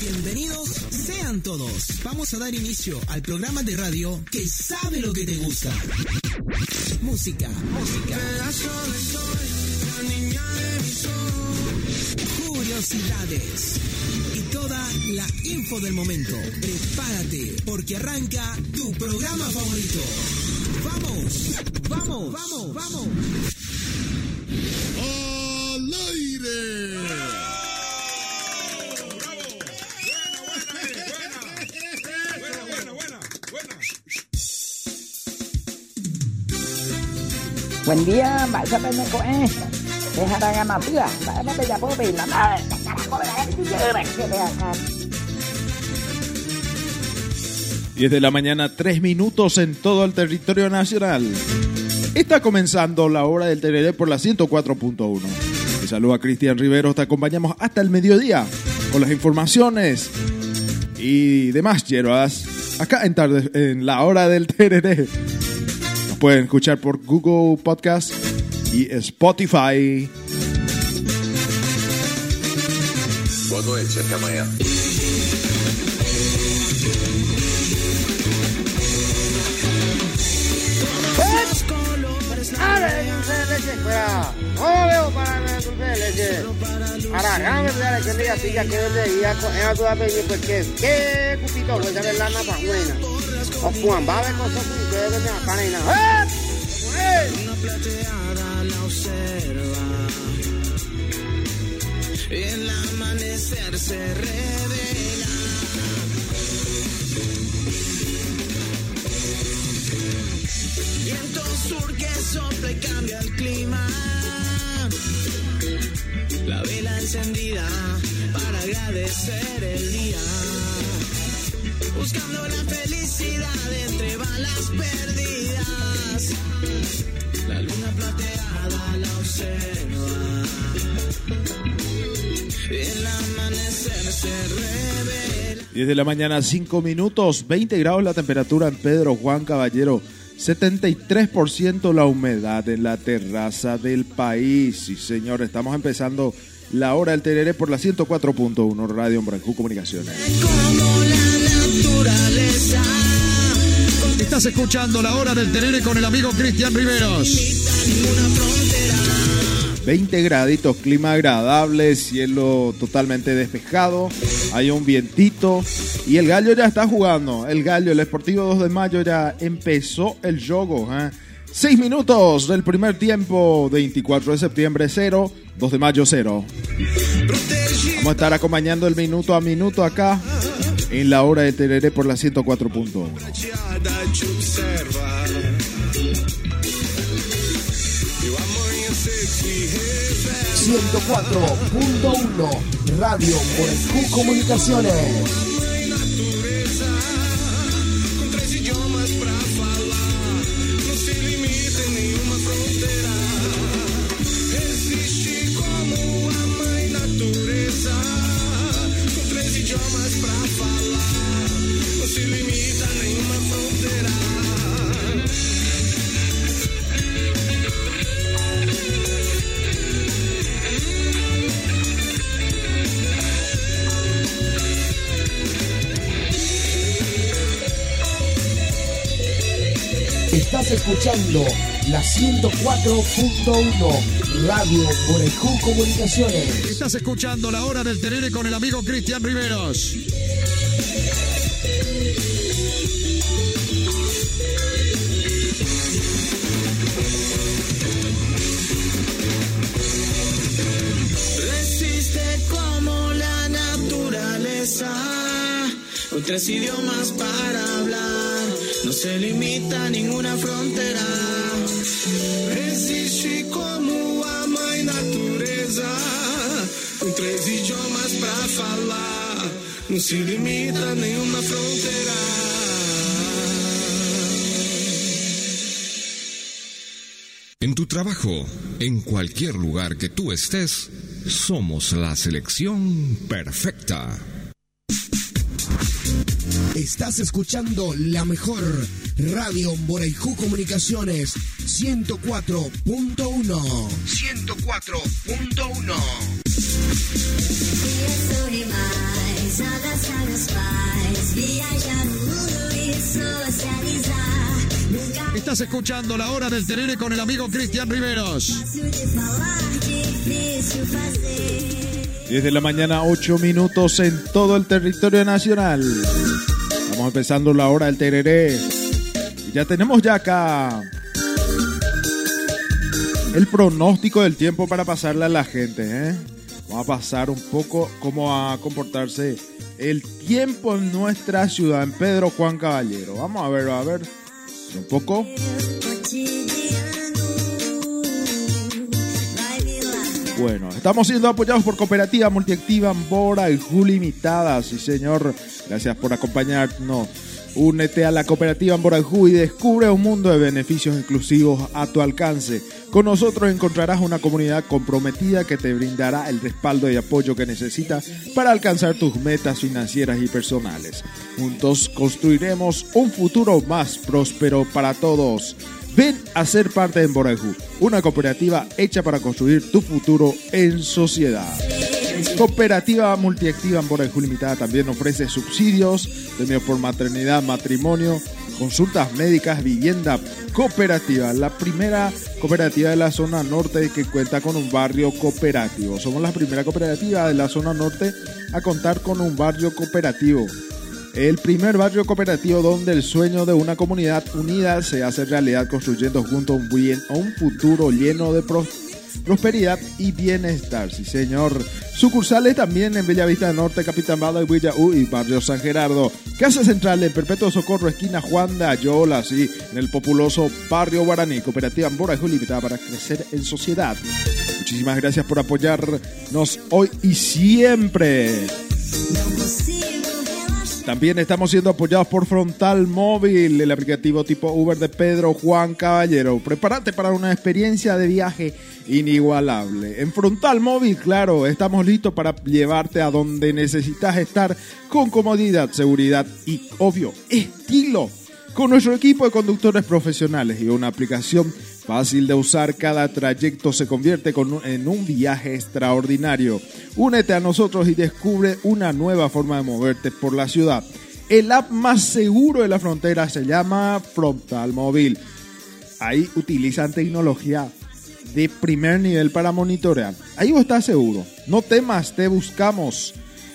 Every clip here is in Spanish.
Bienvenidos sean todos. Vamos a dar inicio al programa de radio que sabe lo que te gusta. Música, música. Curiosidades y toda la info del momento. Prepárate porque arranca tu programa favorito. Vamos, vamos, vamos, vamos. ¡Al aire! Buen día, Mbak apa beda apa beda lah, carajo de la 10 de la mañana, 3 minutos en todo el territorio nacional. Está comenzando la hora del Tereré por la 104.1. Te saluda Cristian Rivero, te acompañamos hasta el mediodía con las informaciones y demás hierbas acá en, tarde, en la hora del Tereré. Nos pueden escuchar por Google Podcast y Spotify. Boa noite, até amanhã. Leche! ¡Fuera! ¡No veo para el dulce de leche! Ahora, déjame ver la leche ya que desde ya con ella toda peña pues que qué cupito lo llame la napa buena. O Juan va a ver cosas que debe de nada. ¡Eh! ¡Eh! plateada la observa. El amanecer se revela. Viento sur que sopla y cambia el clima. La vela encendida para agradecer el día. Buscando la felicidad entre balas perdidas. La luna plateada la observa. El amanecer se revela. 10 de la mañana, 5 minutos, 20 grados la temperatura en Pedro Juan Caballero, 73% la humedad en la terraza del país. Sí, señor, estamos empezando la hora del Tereré por la 104.1 Radio Branjú Comunicaciones. Como la naturaleza. Estás escuchando la hora del Terere con el amigo Cristian Riveros. 20 graditos, clima agradable, cielo totalmente despejado, hay un vientito y el gallo ya está jugando. El gallo, el Esportivo 2 de mayo ya empezó el juego. ¿eh? 6 minutos del primer tiempo, 24 de septiembre 0, 2 de mayo 0. Vamos a estar acompañando el minuto a minuto acá en la hora de Tereré por la 104.1. 104.1 Radio Morecú Comunicaciones. Estás escuchando la 104.1 Radio Morecú Comunicaciones. Estás escuchando la hora del Terere con el amigo Cristian Riveros. Resiste como la naturaleza, con tres idiomas para hablar, se limita a ninguna frontera. Resiste como a mãe natureza, com três idiomas para falar, não se limita a nenhuma fronteira. En tu trabajo, en cualquier lugar que tú estés, somos la selección perfecta. Estás escuchando la mejor radio Boraiju Comunicaciones 104.1. 104.1. Estás escuchando la hora del terere con el amigo Cristian Riveros. Desde la mañana, 8 minutos en todo el territorio nacional. Estamos empezando la hora del tereré. Y ya tenemos ya acá el pronóstico del tiempo para pasarle a la gente. ¿eh? Vamos a pasar un poco cómo va a comportarse el tiempo en nuestra ciudad, en Pedro Juan Caballero. Vamos a ver, a ver. Un poco. Bueno, estamos siendo apoyados por Cooperativa Multiactiva Ambora y Ju Limitada. Sí, señor. Gracias por acompañarnos. Únete a la Cooperativa Ambora y descubre un mundo de beneficios exclusivos a tu alcance. Con nosotros encontrarás una comunidad comprometida que te brindará el respaldo y apoyo que necesitas para alcanzar tus metas financieras y personales. Juntos construiremos un futuro más próspero para todos. Ven a ser parte de Emborajú, una cooperativa hecha para construir tu futuro en sociedad. Cooperativa Multiactiva Emborajú Limitada también ofrece subsidios, premios por maternidad, matrimonio, consultas médicas, vivienda cooperativa. La primera cooperativa de la zona norte que cuenta con un barrio cooperativo. Somos la primera cooperativa de la zona norte a contar con un barrio cooperativo. El primer barrio cooperativo donde el sueño de una comunidad unida se hace realidad construyendo juntos un, un futuro lleno de pro- prosperidad y bienestar. Sí, señor. Sucursales también en Bellavista Norte, Capitán Bada y Villa U y Barrio San Gerardo. Casa Central en Perpetuo Socorro, esquina Juan de Ayola, sí, en el populoso Barrio Guaraní. Cooperativa Ambora Limitada para crecer en sociedad. Muchísimas gracias por apoyarnos hoy y siempre. También estamos siendo apoyados por Frontal Móvil, el aplicativo tipo Uber de Pedro Juan Caballero. Prepárate para una experiencia de viaje inigualable. En Frontal Móvil, claro, estamos listos para llevarte a donde necesitas estar con comodidad, seguridad y, obvio, estilo. Con nuestro equipo de conductores profesionales y una aplicación fácil de usar, cada trayecto se convierte en un viaje extraordinario. Únete a nosotros y descubre una nueva forma de moverte por la ciudad. El app más seguro de la frontera se llama Frontal Móvil. Ahí utilizan tecnología de primer nivel para monitorear. Ahí vos estás seguro. No temas, te buscamos.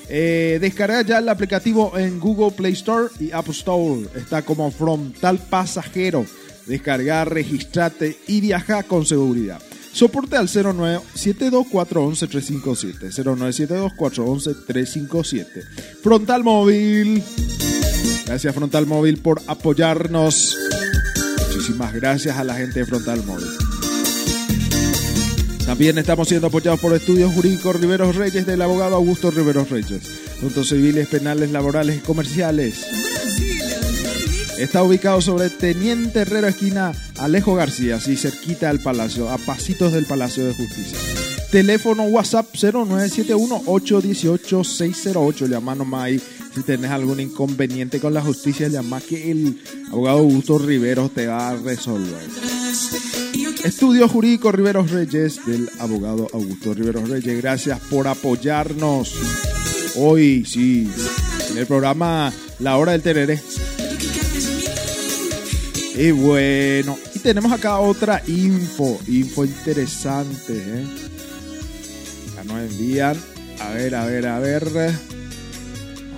Eh, descarga ya el aplicativo en Google Play Store y App Store. Está como Frontal Pasajero. Descargar, registrate y viaja con seguridad. Soporte al 0972411357. 0972411357. Frontal Móvil. Gracias Frontal Móvil por apoyarnos. Muchísimas gracias a la gente de Frontal Móvil. También estamos siendo apoyados por Estudios Jurídicos Riveros Reyes del abogado Augusto Riveros Reyes. Asuntos civiles, penales, laborales y comerciales. Está ubicado sobre Teniente Herrero, esquina Alejo García, así cerquita al Palacio, a pasitos del Palacio de Justicia. Teléfono WhatsApp 0971-818-608. Llama nomás ahí si tenés algún inconveniente con la justicia. Llama que el abogado Augusto Riveros te va a resolver. Estudio Jurídico Riveros Reyes del abogado Augusto Riveros Reyes. Gracias por apoyarnos. Hoy, sí, en el programa La Hora del Tereré. Y bueno, y tenemos acá otra info, info interesante. ¿eh? Acá nos envían, a ver, a ver, a ver.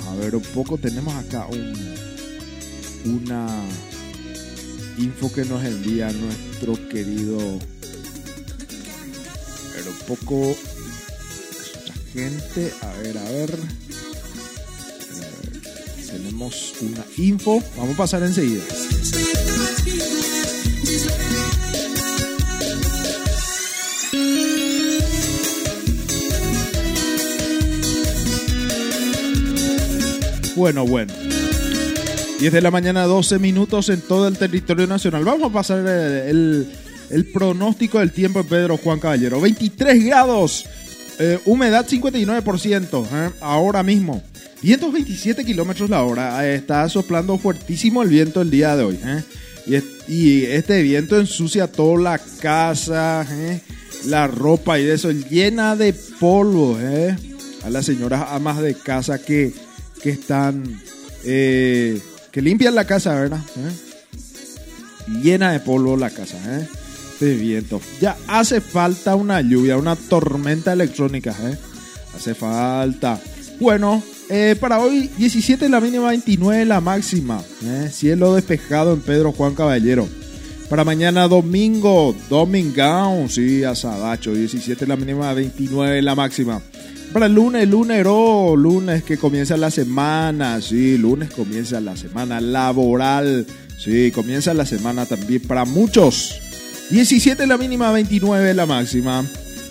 A ver un poco, tenemos acá un, una info que nos envía nuestro querido. Pero poco. Nuestra gente, a ver, a ver. Eh, tenemos una info, vamos a pasar enseguida. Bueno, bueno. 10 de la mañana, 12 minutos en todo el territorio nacional. Vamos a pasar el, el- pronóstico del tiempo en Pedro Juan Caballero. 23 grados, eh, humedad 59%, ¿eh? ahora mismo. 127 kilómetros la hora. Eh, Está soplando fuertísimo el viento el día de hoy. ¿eh? Y, es- y este viento ensucia toda la casa, ¿eh? la ropa y eso, llena de polvo. ¿eh? A las señoras amas de casa que, que están, eh, que limpian la casa, ¿verdad? Llena de polvo la casa. De viento. Ya hace falta una lluvia, una tormenta electrónica. Hace falta. Bueno, eh, para hoy 17 la mínima, 29 la máxima. ¿eh? Cielo despejado en Pedro Juan Caballero. Para mañana domingo, domingao, sí, asadacho, 17 la mínima, 29 la máxima. Para el lunes, lunero, lunes que comienza la semana, sí, lunes comienza la semana laboral, sí, comienza la semana también para muchos. 17 la mínima, 29 la máxima.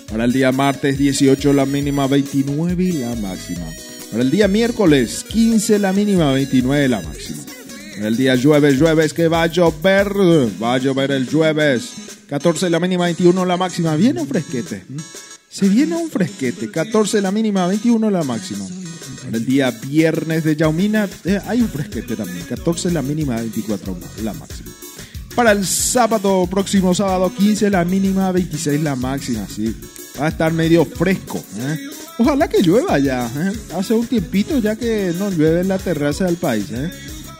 Para el día martes 18 la mínima, 29 la máxima. Para el día miércoles 15 la mínima, 29 la máxima. Para el día jueves, jueves que va a llover, va a llover el jueves. 14 la mínima, 21 la máxima. Viene un fresquete. Se viene un fresquete. 14 la mínima, 21 la máxima. Para el día viernes de Yaumina eh, hay un fresquete también. 14 la mínima, 24 la máxima. Para el sábado, próximo sábado 15 la mínima, 26 la máxima, sí. Va a estar medio fresco. ¿eh? Ojalá que llueva ya. ¿eh? Hace un tiempito ya que no llueve en la terraza del país. ¿eh?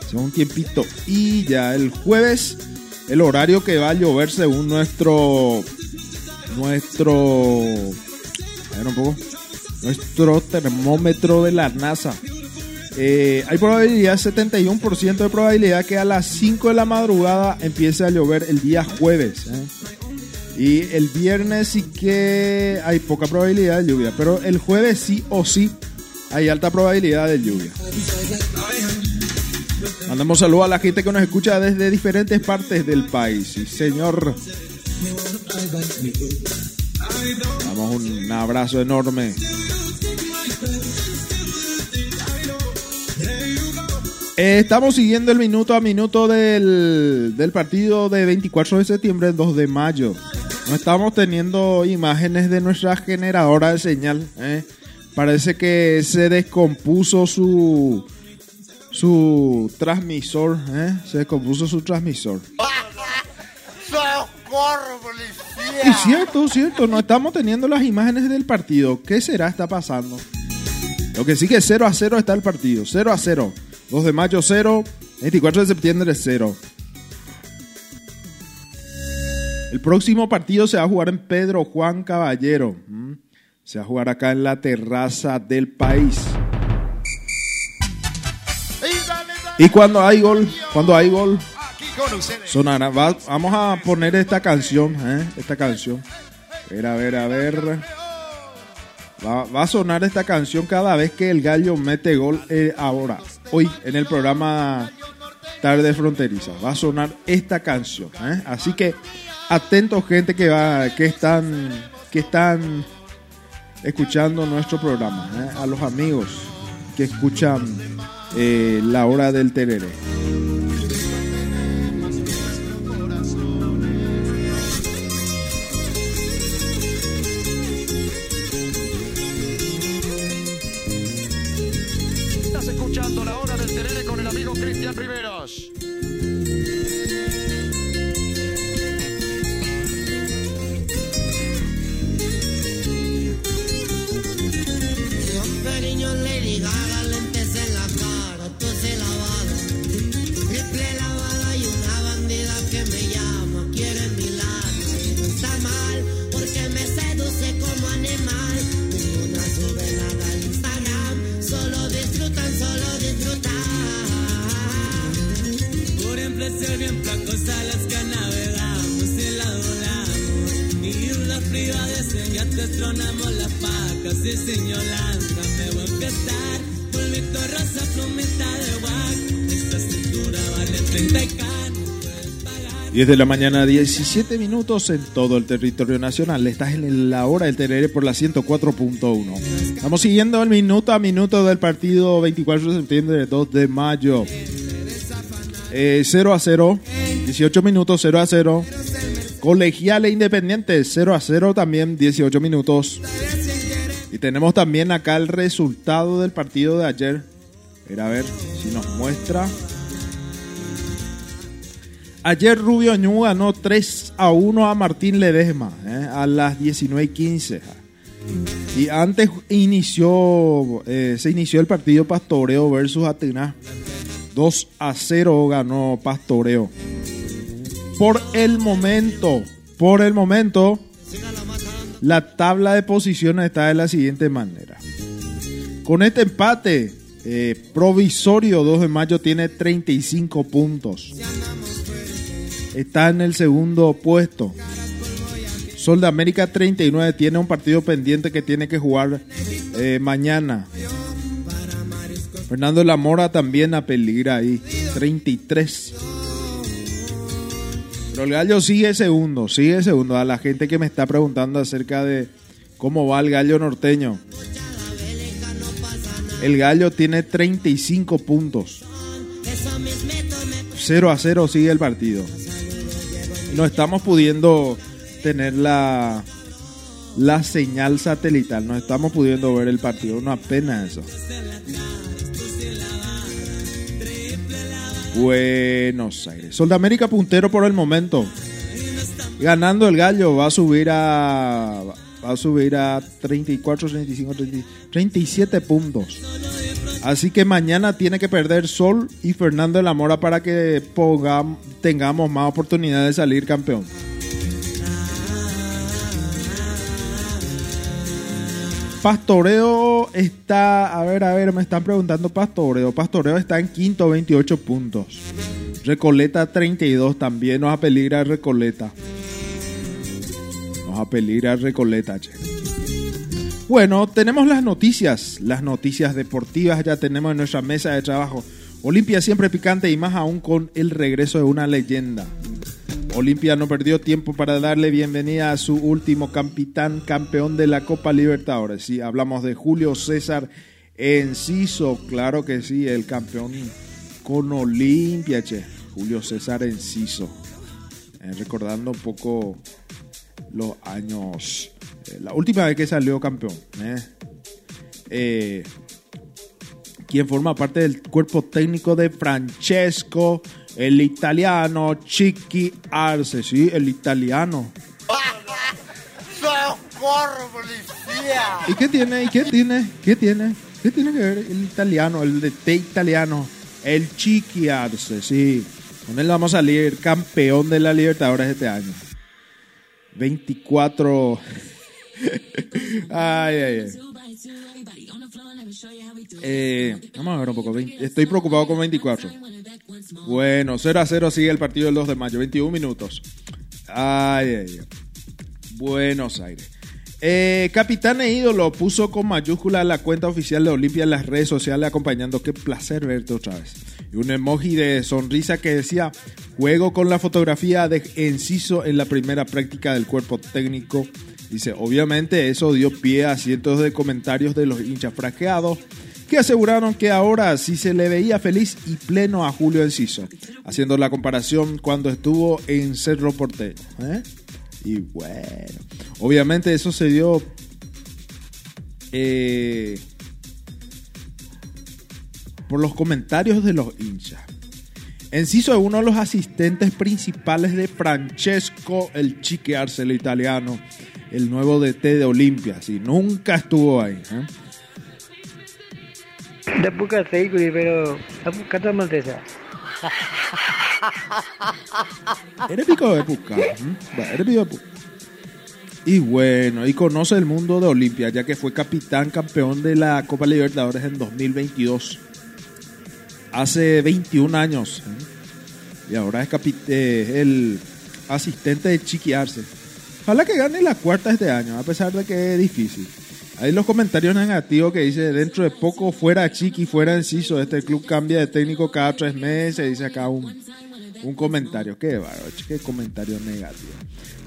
Hace un tiempito. Y ya el jueves, el horario que va a llover según nuestro... Nuestro... A ver un poco. Nuestro termómetro de la NASA. Eh, hay probabilidad, 71% de probabilidad que a las 5 de la madrugada empiece a llover el día jueves. ¿eh? Y el viernes sí que hay poca probabilidad de lluvia, pero el jueves sí o sí hay alta probabilidad de lluvia. Mandamos saludos a la gente que nos escucha desde diferentes partes del país. Señor. Damos un abrazo enorme. Eh, estamos siguiendo el minuto a minuto del, del partido de 24 de septiembre, 2 de mayo. No estamos teniendo imágenes de nuestra generadora de señal. ¿eh? Parece que se descompuso su su transmisor. ¿eh? Se descompuso su transmisor. Es cierto, cierto. No estamos teniendo las imágenes del partido. ¿Qué será está pasando? Lo que sí que 0 a 0 está el partido. 0 a 0. 2 de mayo 0. 24 de septiembre 0. El próximo partido se va a jugar en Pedro Juan Caballero. ¿m? Se va a jugar acá en la terraza del país. Y cuando hay gol, cuando hay gol, sonará. Va- vamos a poner esta canción, ¿eh? esta canción. A ver, a ver, a ver. Va, va a sonar esta canción cada vez que el gallo mete gol eh, ahora, hoy, en el programa Tarde Fronteriza. Va a sonar esta canción. ¿eh? Así que atentos gente que va, que están, que están escuchando nuestro programa. ¿eh? A los amigos que escuchan eh, la hora del tereré. 10 de la mañana, 17 minutos en todo el territorio nacional. Estás en la hora del Terere por la 104.1. Estamos siguiendo el minuto a minuto del partido 24 de septiembre, 2 de mayo. Eh, 0 a 0, 18 minutos, 0 a 0. Colegial e Independiente, 0 a 0 también, 18 minutos. Y tenemos también acá el resultado del partido de ayer. Era a ver si nos muestra. Ayer Rubio Ñu ganó 3 a 1 a Martín Ledesma ¿eh? a las 19.15. Y antes inició, eh, se inició el partido Pastoreo versus Atenas. 2 a 0 ganó Pastoreo. Por el momento, por el momento, la tabla de posiciones está de la siguiente manera. Con este empate eh, provisorio, 2 de mayo tiene 35 puntos. Está en el segundo puesto. Sol de América 39 tiene un partido pendiente que tiene que jugar eh, mañana. Fernando La Mora también a peligra ahí, 33. Pero el gallo sigue segundo, sigue segundo. A la gente que me está preguntando acerca de cómo va el gallo norteño. El gallo tiene 35 puntos. 0 a 0 sigue el partido. No estamos pudiendo tener la, la señal satelital. No estamos pudiendo ver el partido. Una pena eso. Buenos Aires. Sol de América puntero por el momento. Ganando el gallo va a subir a va a subir a 34, 35, 30, 37 puntos. Así que mañana tiene que perder Sol y Fernando de la Mora para que tengamos más oportunidad de salir campeón. Pastoreo está, a ver, a ver, me están preguntando Pastoreo. Pastoreo está en quinto, 28 puntos. Recoleta 32 también nos apeligra Recoleta. Nos apeligra Recoleta, che. Bueno, tenemos las noticias, las noticias deportivas ya tenemos en nuestra mesa de trabajo. Olimpia siempre picante y más aún con el regreso de una leyenda. Olimpia no perdió tiempo para darle bienvenida a su último capitán campeón de la Copa Libertadores. Sí, hablamos de Julio César Enciso, claro que sí, el campeón con Olimpia, che. Julio César Enciso. Eh, recordando un poco los años, la última vez que salió campeón. eh. Eh, quien forma parte del cuerpo técnico de Francesco, el italiano Chiqui Arce, sí, el italiano. ¡Socorro, policía! ¿Y qué tiene? ¿Y qué tiene? ¿Qué tiene? ¿Qué tiene que ver el italiano, el de té italiano? El Chiqui Arce, sí. Con él vamos a salir campeón de la Libertadores este año. 24. ay, ay, ay. Eh, vamos a ver un poco. 20 Estoy preocupado con 24. Bueno, 0 a 0 sigue el partido del 2 de mayo. 21 minutos. Ay, ay, ay. Buenos Aires. Eh, Capitán e ídolo puso con mayúscula la cuenta oficial de Olimpia en las redes sociales acompañando. Qué placer verte otra vez. Y un emoji de sonrisa que decía: Juego con la fotografía de Enciso en la primera práctica del cuerpo técnico. Dice: Obviamente, eso dio pie a cientos de comentarios de los hinchas fraqueados que aseguraron que ahora sí se le veía feliz y pleno a Julio Enciso, haciendo la comparación cuando estuvo en Cerro Porteño. ¿eh? Y bueno, obviamente eso se dio eh, por los comentarios de los hinchas. Enciso es uno de los asistentes principales de Francesco el Chique Arce, el italiano, el nuevo DT de Olimpia. Sí, nunca estuvo ahí. ¿eh? Sai guri pero abu kata maltesa. Eres pico de puca. ¿eh? Eres pico de puca. Y bueno, y conoce el mundo de Olimpia, ya que fue capitán campeón de la Copa Libertadores en 2022. Hace 21 años. ¿eh? Y ahora es eh, el asistente de Chiqui Arce. Ojalá que gane la cuarta este año, a pesar de que es difícil. Hay los comentarios negativos que dice dentro de poco fuera Chiqui, fuera Enciso, este club cambia de técnico cada tres meses, dice acá un, un comentario. Qué bárbaro, qué comentario negativo.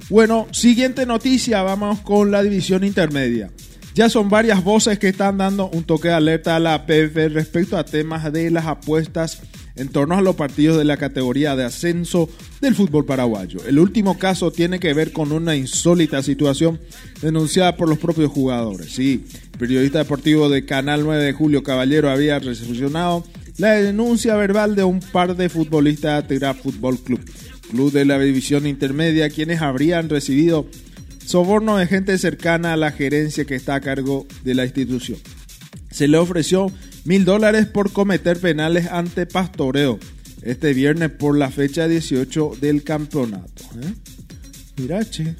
Bueno, siguiente noticia, vamos con la división intermedia. Ya son varias voces que están dando un toque de alerta a la PF respecto a temas de las apuestas en torno a los partidos de la categoría de ascenso del fútbol paraguayo. El último caso tiene que ver con una insólita situación denunciada por los propios jugadores. Sí, el periodista deportivo de Canal 9 de Julio Caballero había recepcionado la denuncia verbal de un par de futbolistas de Atira Fútbol Club, club de la división intermedia, quienes habrían recibido soborno de gente cercana a la gerencia que está a cargo de la institución. Se le ofreció mil dólares por cometer penales ante Pastoreo este viernes por la fecha 18 del campeonato. ¿eh? Mira, che.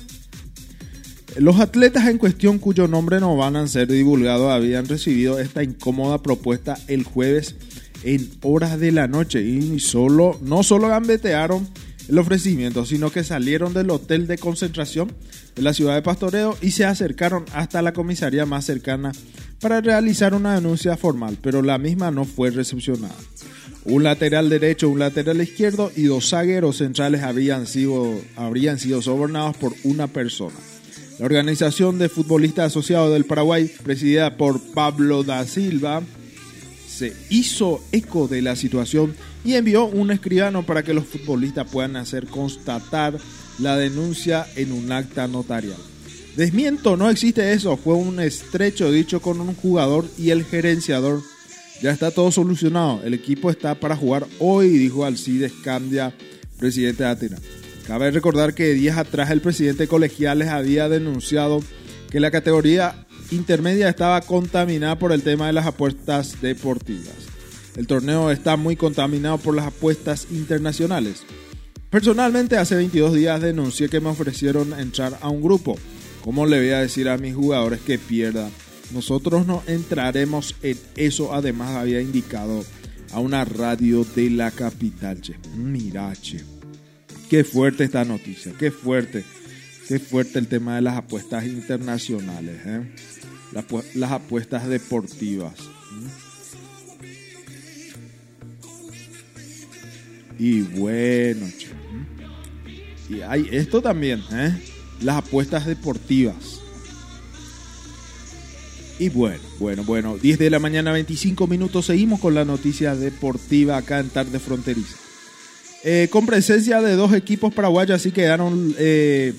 Los atletas en cuestión cuyo nombre no van a ser divulgados habían recibido esta incómoda propuesta el jueves en horas de la noche y solo, no solo gambetearon el ofrecimiento, sino que salieron del hotel de concentración de la ciudad de Pastoreo y se acercaron hasta la comisaría más cercana para realizar una denuncia formal, pero la misma no fue recepcionada. Un lateral derecho, un lateral izquierdo y dos zagueros centrales habrían sido, habrían sido sobornados por una persona. La organización de futbolistas asociados del Paraguay, presidida por Pablo da Silva, se hizo eco de la situación y envió un escribano para que los futbolistas puedan hacer constatar la denuncia en un acta notarial. Desmiento, no existe eso, fue un estrecho dicho con un jugador y el gerenciador. Ya está todo solucionado, el equipo está para jugar hoy, dijo Alcides Candia, presidente de Atenas. Cabe recordar que días atrás el presidente colegiales había denunciado que la categoría intermedia estaba contaminada por el tema de las apuestas deportivas. El torneo está muy contaminado por las apuestas internacionales. Personalmente hace 22 días denuncié que me ofrecieron entrar a un grupo. ¿Cómo le voy a decir a mis jugadores que pierdan? Nosotros no entraremos en eso, además había indicado a una radio de la capital. Che. Qué fuerte esta noticia, qué fuerte, qué fuerte el tema de las apuestas internacionales, ¿eh? las, las, apuestas deportivas. Y bueno, che. y hay esto también, ¿eh? Las apuestas deportivas. Y bueno, bueno, bueno, 10 de la mañana, 25 minutos, seguimos con la noticia deportiva acá en Tarde Fronteriza. Eh, con presencia de dos equipos paraguayos, así quedaron eh,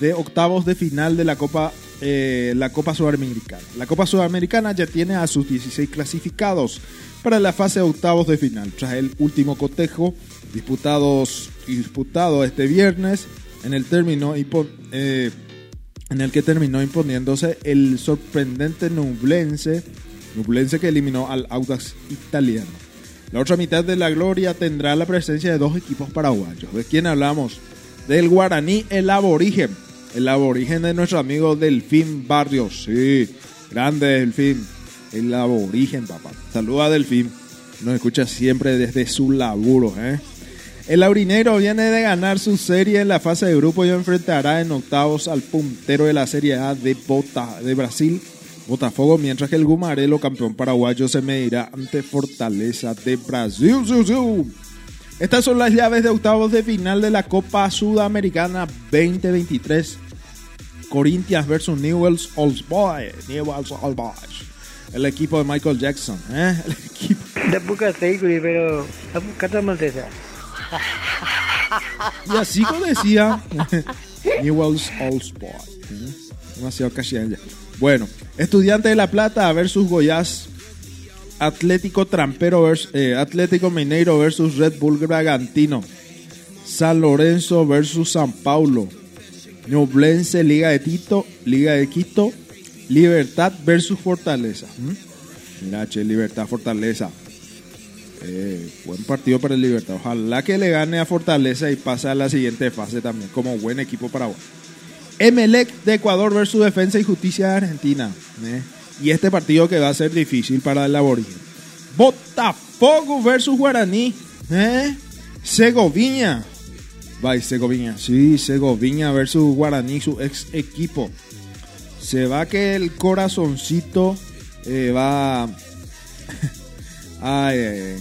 de octavos de final de la Copa, eh, la Copa Sudamericana. La Copa Sudamericana ya tiene a sus 16 clasificados para la fase de octavos de final, tras el último cotejo disputados, disputado este viernes en el término eh, en el que terminó imponiéndose el sorprendente Nublense, Nublense que eliminó al Audax italiano. La otra mitad de la gloria tendrá la presencia de dos equipos paraguayos. ¿De quién hablamos? Del Guaraní, el aborigen. El aborigen de nuestro amigo Delfín Barrios. Sí, grande Delfín. El aborigen, papá. Saluda Delfín. Nos escucha siempre desde su laburo, ¿eh? El laurinero viene de ganar su serie en la fase de grupo y enfrentará en octavos al puntero de la Serie A de, Bota, de Brasil, Botafogo, mientras que el Gumarelo, campeón paraguayo, se medirá ante Fortaleza de Brasil. Estas son las llaves de octavos de final de la Copa Sudamericana 2023. Corinthians versus Newell's Old Boys. Newell's Old Boys. El equipo de Michael Jackson. ¿eh? El equipo. De poca pero. Cata maltesa. Y así como decía Newell's Old Boys. Demasiado cachilla. Bueno, Estudiante de La Plata versus Goiás. Atlético Trampero versus, eh, Atlético Mineiro versus Red Bull Bragantino. San Lorenzo versus San Paulo. Ñublense Liga de Tito, Liga de Quito. Libertad versus Fortaleza. ¿Mm? Mira, che, Libertad Fortaleza. Eh, buen partido para el Libertad. Ojalá que le gane a Fortaleza y pase a la siguiente fase también, como buen equipo paraguayo. Emelec de Ecuador versus Defensa y Justicia de Argentina. ¿eh? Y este partido que va a ser difícil para el aborigen. Botafogo versus Guaraní. ¿eh? Segoviña. Va, Segoviña. Sí, Segoviña versus Guaraní, su ex equipo. Se va que el corazoncito eh, va. Ay,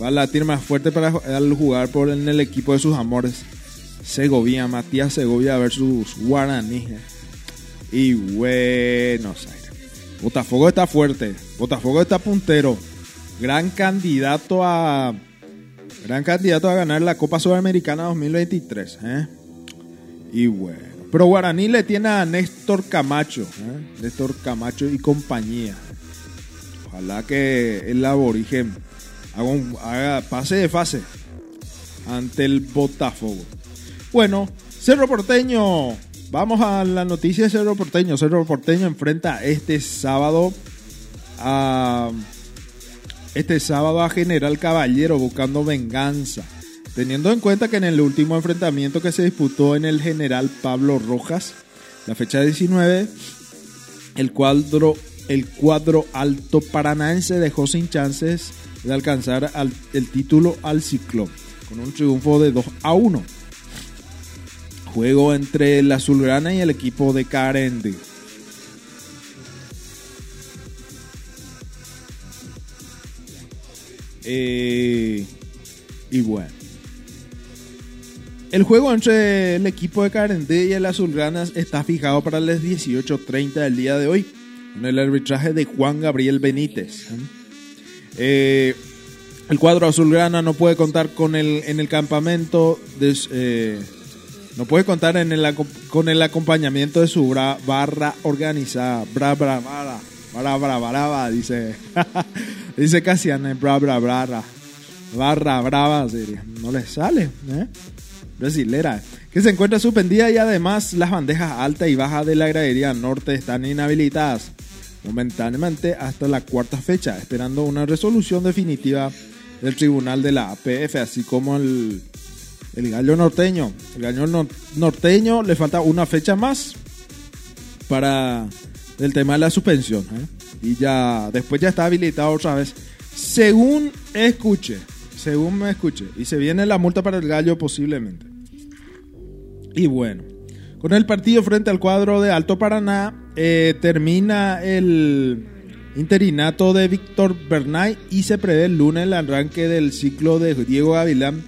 va a latir más fuerte para jugar por en el equipo de sus amores. Segovia, Matías Segovia versus Guaraní. Y Buenos Aires. Botafogo está fuerte. Botafogo está puntero. Gran candidato a. Gran candidato a ganar la Copa Sudamericana 2023. ¿eh? Y bueno. Pero Guaraní le tiene a Néstor Camacho. ¿eh? Néstor Camacho y compañía. Ojalá que el aborigen haga, pase de fase ante el Botafogo. Bueno, Cerro Porteño. Vamos a la noticia de Cerro Porteño. Cerro Porteño enfrenta este sábado a este sábado a General Caballero buscando venganza. Teniendo en cuenta que en el último enfrentamiento que se disputó en el General Pablo Rojas, la fecha 19, el cuadro, el cuadro alto paranaense dejó sin chances de alcanzar al- el título al ciclo, con un triunfo de 2 a 1. Juego entre el Azulgrana y el equipo de Carende. Eh, y bueno. El juego entre el equipo de Carendé y el Azulgranas está fijado para las 18.30 del día de hoy, con el arbitraje de Juan Gabriel Benítez. Eh, el cuadro Azulgrana no puede contar con el, en el campamento, de, eh, no puede contar en el, con el acompañamiento de su bra- barra organizada. Bra, bra, bra, bra, bra, dice, dice bra, bra, bra, barra brava, sería. no le sale, ¿eh? brasilera, que se encuentra suspendida y además las bandejas alta y baja de la gradería norte están inhabilitadas momentáneamente hasta la cuarta fecha, esperando una resolución definitiva del tribunal de la APF, así como el, gallo norteño. El gallo no- norteño le falta una fecha más para el tema de la suspensión. ¿eh? Y ya después ya está habilitado otra vez. Según escuche, según me escuche. Y se viene la multa para el gallo posiblemente. Y bueno, con el partido frente al cuadro de Alto Paraná, eh, termina el interinato de Víctor Bernay y se prevé el lunes el arranque del ciclo de Diego Gavilán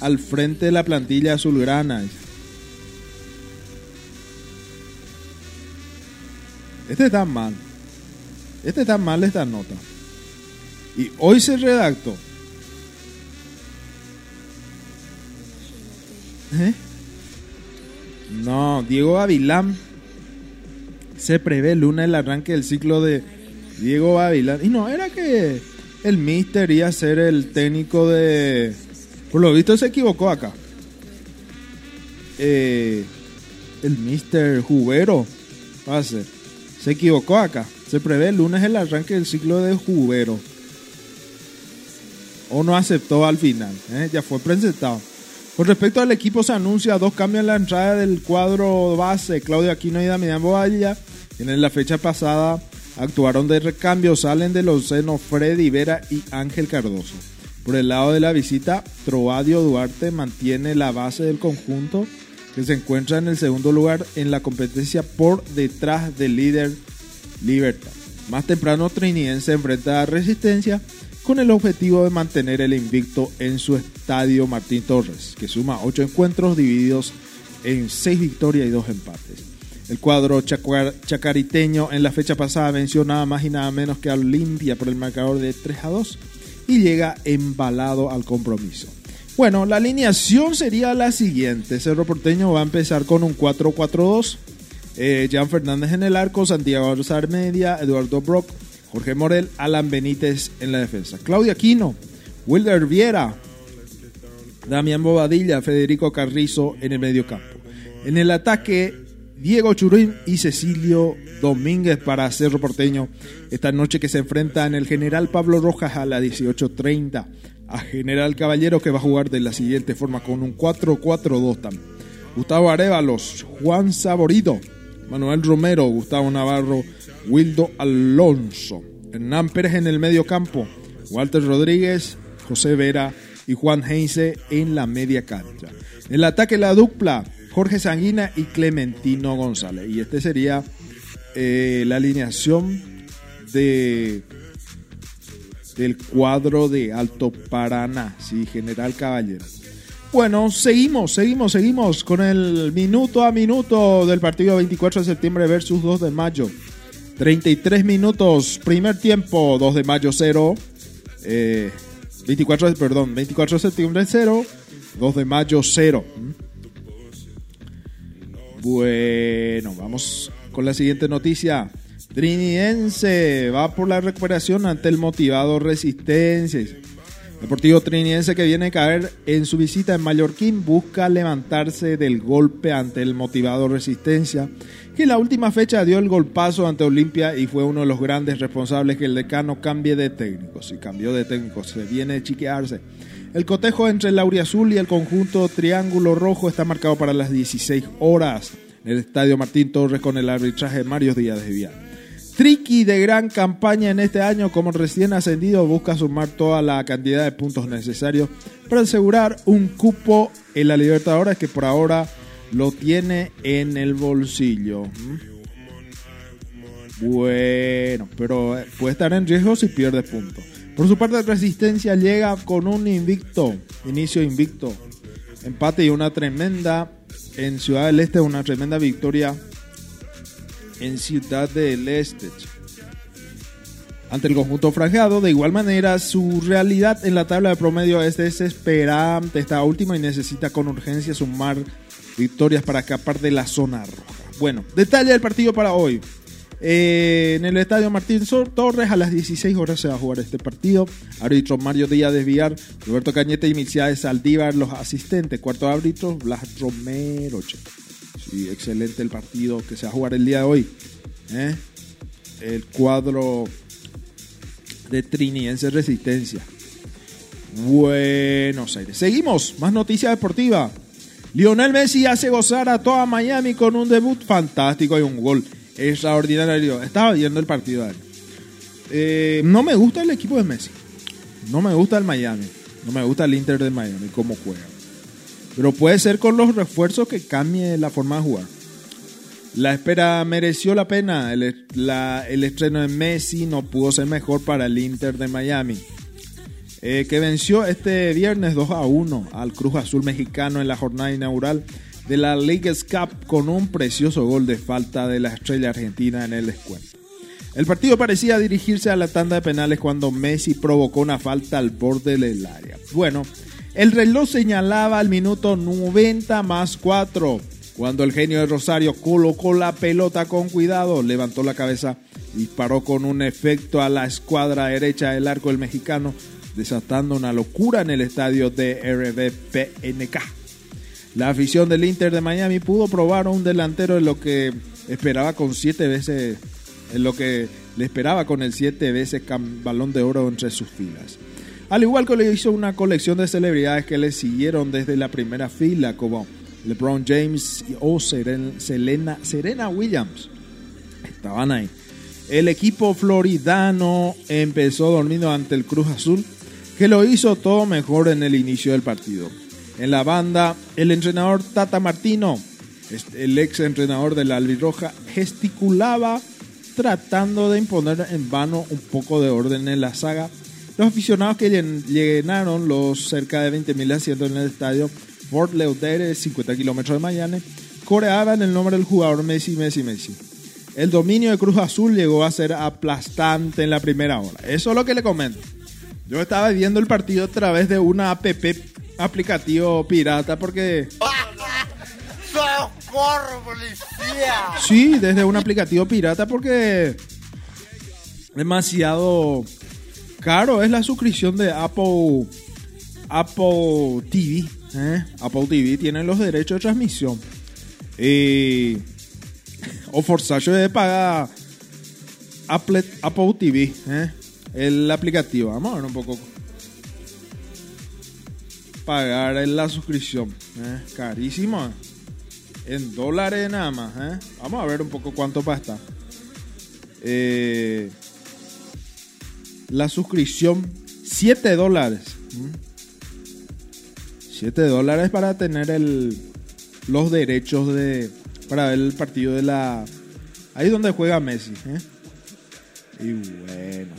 al frente de la plantilla azulgrana. Este está mal. Este está mal esta nota. Y hoy se redactó. ¿Eh? No, Diego Avilán se prevé el lunes el arranque del ciclo de Diego Avilán. Y no, era que el Mister iba a ser el técnico de... Por lo visto se equivocó acá. Eh, el Mister Jubero va a ser. Se equivocó acá. Se prevé el lunes el arranque del ciclo de Jubero. O no aceptó al final. ¿eh? Ya fue presentado. Con respecto al equipo, se anuncia dos cambios en la entrada del cuadro base. Claudio Aquino y Damián Boballa, quienes en la fecha pasada actuaron de recambio. Salen de los senos Freddy Vera y Ángel Cardoso. Por el lado de la visita, Troadio Duarte mantiene la base del conjunto, que se encuentra en el segundo lugar en la competencia por detrás del líder Libertad. Más temprano, Triniense enfrenta a Resistencia con el objetivo de mantener el invicto en su estadio Martín Torres, que suma 8 encuentros divididos en 6 victorias y 2 empates. El cuadro chacariteño en la fecha pasada venció nada más y nada menos que a Olimpia por el marcador de 3 a 2 y llega embalado al compromiso. Bueno, la alineación sería la siguiente. Cerro Porteño va a empezar con un 4-4-2. Eh, Fernández en el arco, Santiago Media, Eduardo Brock, Jorge Morel, Alan Benítez en la defensa. Claudia Aquino, Wilder Viera, Damián Bobadilla, Federico Carrizo en el medio campo. En el ataque, Diego Churín y Cecilio Domínguez para Cerro Porteño. Esta noche que se enfrenta en el General Pablo Rojas a las 18.30 a General Caballero que va a jugar de la siguiente forma con un 4-4-2 también. Gustavo Arevalos, Juan Saborido, Manuel Romero, Gustavo Navarro, Wildo Alonso, Hernán Pérez en el medio campo, Walter Rodríguez, José Vera y Juan Heinze en la media cancha. En el ataque la dupla, Jorge Sanguina y Clementino González. Y este sería eh, la alineación de del cuadro de Alto Paraná, sí, General Caballero. Bueno, seguimos, seguimos, seguimos con el minuto a minuto del partido 24 de septiembre versus 2 de mayo. 33 minutos, primer tiempo, 2 de mayo 0. Eh, 24, de- perdón, 24 de septiembre 0, 2 de mayo 0. Bueno, vamos con la siguiente noticia. Trinidense va por la recuperación ante el motivado Resistencia. Deportivo Triniense que viene a caer en su visita en Mallorquín busca levantarse del golpe ante el motivado Resistencia, que la última fecha dio el golpazo ante Olimpia y fue uno de los grandes responsables que el decano cambie de técnico. Si cambió de técnico, se viene a chiquearse. El cotejo entre el Azul y el conjunto Triángulo Rojo está marcado para las 16 horas en el Estadio Martín Torres con el arbitraje de Mario Díaz de. Triqui de gran campaña en este año como recién ascendido busca sumar toda la cantidad de puntos necesarios para asegurar un cupo en la Libertadores que por ahora lo tiene en el bolsillo. Bueno, pero eh, puede estar en riesgo si pierde puntos. Por su parte, Resistencia llega con un invicto, inicio invicto, empate y una tremenda en Ciudad del Este, una tremenda victoria en Ciudad del Este. Ante el conjunto franjeado, de igual manera, su realidad en la tabla de promedio es desesperante esta última y necesita con urgencia sumar victorias para escapar de la zona roja. Bueno, detalle del partido para hoy. Eh, en el estadio Martín Torres a las 16 horas se va a jugar este partido. Árbitro Mario Díaz Desviar, Roberto Cañete y de Saldívar, los asistentes. Cuarto árbitro, Blas Romero. Sí, excelente el partido que se va a jugar el día de hoy. ¿eh? El cuadro de Triniense Resistencia. Buenos Aires. Seguimos, más noticias deportivas. Lionel Messi hace gozar a toda Miami con un debut fantástico y un gol extraordinario. Estaba viendo el partido eh, no me gusta el equipo de Messi. No me gusta el Miami. No me gusta el Inter de Miami, cómo juega. Pero puede ser con los refuerzos que cambie la forma de jugar. La espera mereció la pena. El estreno de Messi no pudo ser mejor para el Inter de Miami. Eh, que venció este viernes 2 a 1 al Cruz Azul mexicano en la jornada inaugural de la League's Cup con un precioso gol de falta de la estrella argentina en el descuento. El partido parecía dirigirse a la tanda de penales cuando Messi provocó una falta al borde del área. Bueno, el reloj señalaba al minuto 90 más 4, cuando el genio de Rosario colocó la pelota con cuidado, levantó la cabeza, disparó con un efecto a la escuadra derecha del arco del mexicano, desatando una locura en el estadio de RBPNK. La afición del Inter de Miami pudo probar a un delantero en lo que esperaba con siete veces, en lo que le esperaba con el siete veces balón de oro entre sus filas. Al igual que le hizo una colección de celebridades que le siguieron desde la primera fila, como LeBron James o Serena, Serena Williams. Estaban ahí. El equipo floridano empezó dormido ante el Cruz Azul, que lo hizo todo mejor en el inicio del partido. En la banda, el entrenador Tata Martino, el ex entrenador de la Albirroja, gesticulaba tratando de imponer en vano un poco de orden en la saga. Los aficionados que llenaron los cerca de 20.000 asientos en el estadio Fort Lauderdale, 50 kilómetros de Miami, coreaban el nombre del jugador Messi, Messi, Messi. El dominio de Cruz Azul llegó a ser aplastante en la primera hora. Eso es lo que le comento. Yo estaba viendo el partido a través de una app aplicativo pirata porque... ¡Socorro, policía! Sí, desde un aplicativo pirata porque demasiado caro es la suscripción de Apple Apple TV. ¿eh? Apple TV tiene los derechos de transmisión. Y o forzacho de pagar Apple, Apple TV, ¿eh? El aplicativo. Vamos a ver un poco pagar la suscripción. ¿eh? Carísimo. En dólares nada más. ¿eh? Vamos a ver un poco cuánto pasa. Eh, la suscripción, 7 dólares. 7 dólares para tener el, los derechos de para ver el partido de la ahí donde juega Messi ¿eh? y bueno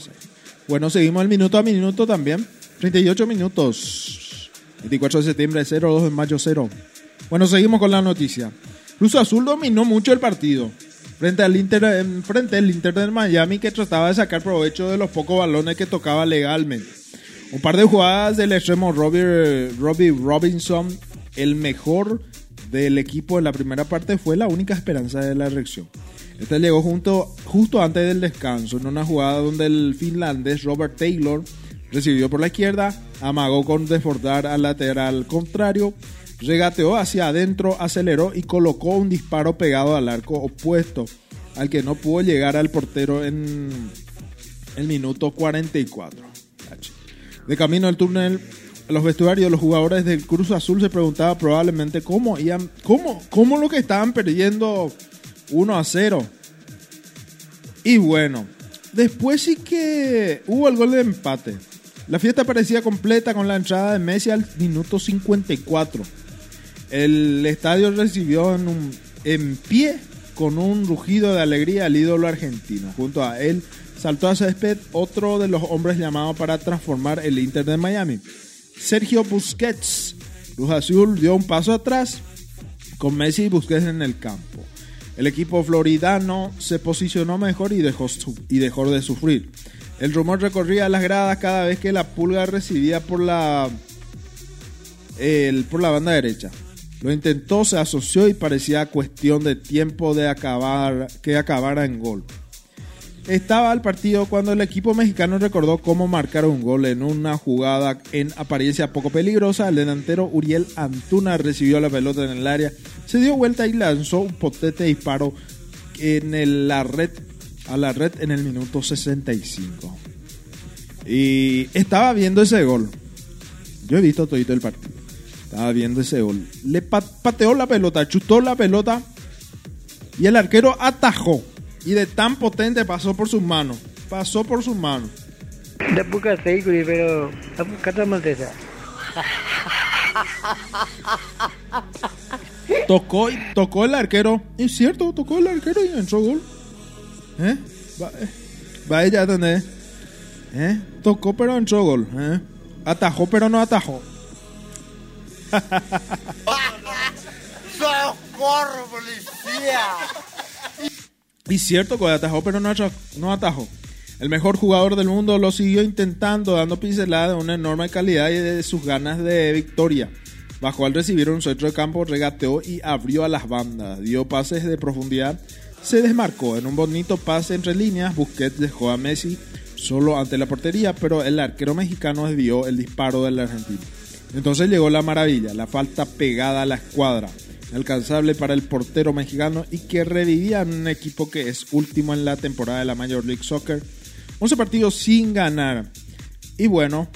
bueno seguimos el minuto a minuto también 38 minutos 24 de septiembre 0, 2 de mayo 0. Bueno, seguimos con la noticia. Cruz Azul dominó mucho el partido frente al Inter, frente al Inter de Miami que trataba de sacar provecho de los pocos balones que tocaba legalmente. Un par de jugadas del extremo Robbie, Robbie Robinson, el mejor del equipo en la primera parte, fue la única esperanza de la reacción. Este llegó junto, justo antes del descanso, en una jugada donde el finlandés Robert Taylor recibió por la izquierda, amagó con desbordar al lateral contrario, regateó hacia adentro, aceleró y colocó un disparo pegado al arco opuesto, al que no pudo llegar al portero en el minuto 44. De camino al túnel, los vestuarios, los jugadores del Cruz Azul se preguntaban probablemente cómo iban, cómo, cómo lo que estaban perdiendo 1 a 0. Y bueno, después sí que hubo el gol de empate. La fiesta parecía completa con la entrada de Messi al minuto 54. El estadio recibió en, pie con un rugido de alegría al ídolo argentino. Junto a él saltó a césped otro de los hombres llamados para transformar el Inter de Miami. Sergio Busquets. Cruz Azul dio un paso atrás con Messi y Busquets en el campo. El equipo floridano se posicionó mejor y dejó, y dejó de sufrir. El rumor recorría las gradas cada vez que la pulga recibía por la, el- por la banda derecha. Lo intentó, se asoció y parecía cuestión de tiempo de acabar, que acabara en gol. Estaba al partido cuando el equipo mexicano recordó cómo marcar un gol en una jugada en apariencia poco peligrosa. El delantero Uriel Antuna recibió la pelota en el área, se dio vuelta y lanzó un potente disparo en el- la red, a la red en el minuto 65. Y estaba viendo ese gol. Yo he visto todito el partido. Estaba viendo ese gol. Le pa- pateó la pelota, chutó la pelota y el arquero atajó. Y de tan potente pasó por sus manos. Pasó por sus manos. Da poca seguri, pero kata maltesa. Tocó, y- tocó el arquero. Es cierto, tocó el arquero y entró gol. ¿Eh? Va, eh, va ella a tener. ¿Eh? Tocó pero entró gol. ¿eh? Atajó pero no atajó. ¡Socorro, policía! Y cierto que atajó, pero no, atajó. El mejor jugador del mundo lo siguió intentando, dando pinceladas de una enorme calidad y de sus ganas de victoria. Bajó al recibir un centro de campo, regateó y abrió a las bandas. Dio pases de profundidad. Se desmarcó en un bonito pase entre líneas. Busquets dejó a Messi solo ante la portería, pero el arquero mexicano desvió el disparo del argentino. Entonces llegó la maravilla, la falta pegada a la escuadra, alcanzable para el portero mexicano y que revivía en un equipo que es último en la temporada de la Major League Soccer. 11 partidos sin ganar. Y bueno,